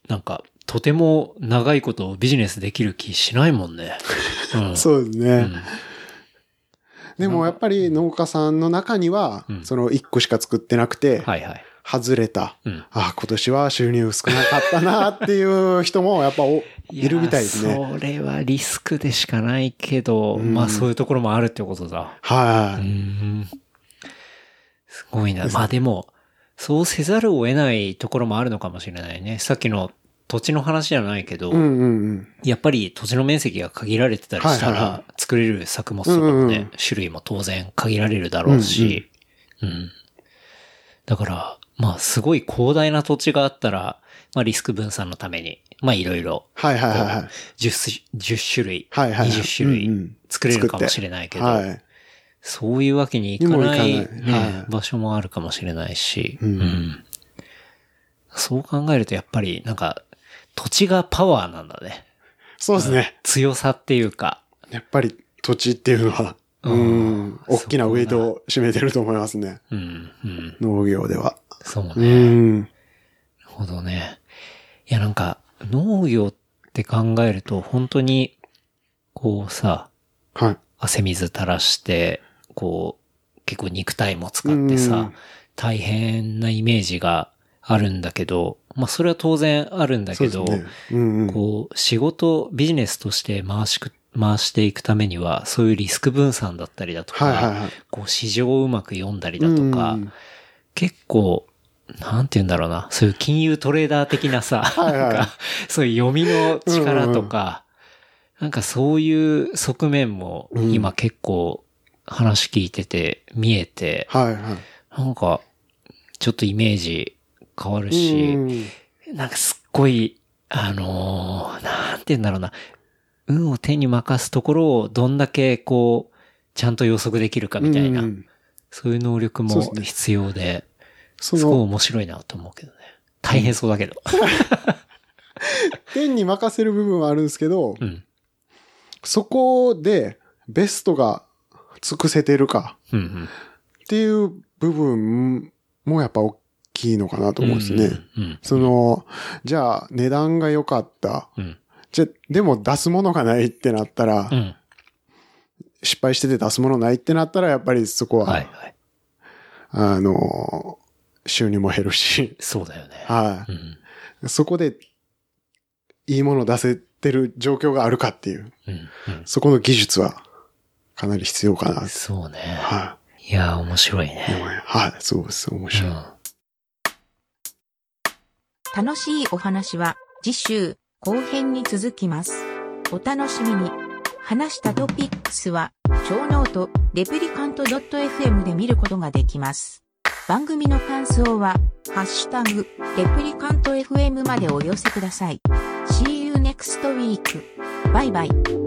なんか、とても長いことをビジネスできる気しないもんね。うん。い。そうですね。うんでもやっぱり農家さんの中には、うんその1個しか作ってなくて、はいはい。外れた。うん。あ、今年は収入少なかったなっていう人もやっぱおいるみたいですね。やそれはリスクでしかないけど、うんまあそういうところもあるってことだ。うはい。ん。すごいな。まあでも、そうせざるを得ないところもあるのかもしれないね。さっきの土地の話じゃないけど、うんうんうん。やっぱり土地の面積が限られてたりしたはいはいはら、作れる作物とかもねうんうん。うん、種類も当然限られるだろうし、うん。だから、まあすごい広大な土地があったら、まあリスク分散のために、まあいろいろ、はいはいはいはい。10, 10種類、はいはいはい。20種類うんうん。作れるかもしれないけど、はい。そういうわけにいかない,、にもいかない。ねはい。場所もあるかもしれないし、うん。そう考えるとやっぱりなんか土地がパワーなんだね。そうですね。強さっていうか、やっぱり土地っていうのは、ううんん、大きなウェイトを占めてると思いますね。うん、うん。農業では。そうね。うなるん。ほどね。いやなんか農業って考えると本当にこうさ、はい。汗水垂らして、こう結構肉体も使ってうさん、大変なイメージがあるんだけど、まあそれは当然あるんだけど、そうですね。うんうん。こう、仕事、ビジネスとして回しく、回していくためには、そういうリスク分散だったりだとか、はいはいはい。こう、市場をうまく読んだりだとか、うん結構、なんて言うんだろうな、そういう金融トレーダー的なさ、はいはいなんか、そういう読みの力とか、なんかそういう側面もうん今結構話聞いてて見えて、はいはい。なんか、ちょっとイメージ変わるし、うんなんかすっごい、あのーなんて言うんだろうな。運を手に任すところをどんだけこう、ちゃんと予測できるかみたいな、うんそういう能力も必要で、そすごいの、面白いなと思うけどね。大変そうだけど。天に任せる部分はあるんですけど、うん。そこでベストが尽くせてるか。っていう部分もやっぱ大きいのかなと思うんですね。うん。その、じゃあ値段が良かった。うん。じゃ、でも出すものがないってなったら、うん。失敗してて出すものないってなったら、やっぱりそこは、はいはい。あの、収入も減るし、そうだよね。はうん。い。そこで、いいもの出せてる状況があるかっていう、うん。うん。そこの技術はかなり必要かな。そうね。はいやー、面白いねはい、そうです。面白い。うん。楽しいお話は次週後編に続きます。お楽しみに。話したトピックスは、超ノート、レプリカント .fm で見ることができます。番組の感想は、ハッシュタグ、レプリカント FM までお寄せください。See you next week. バイバイ。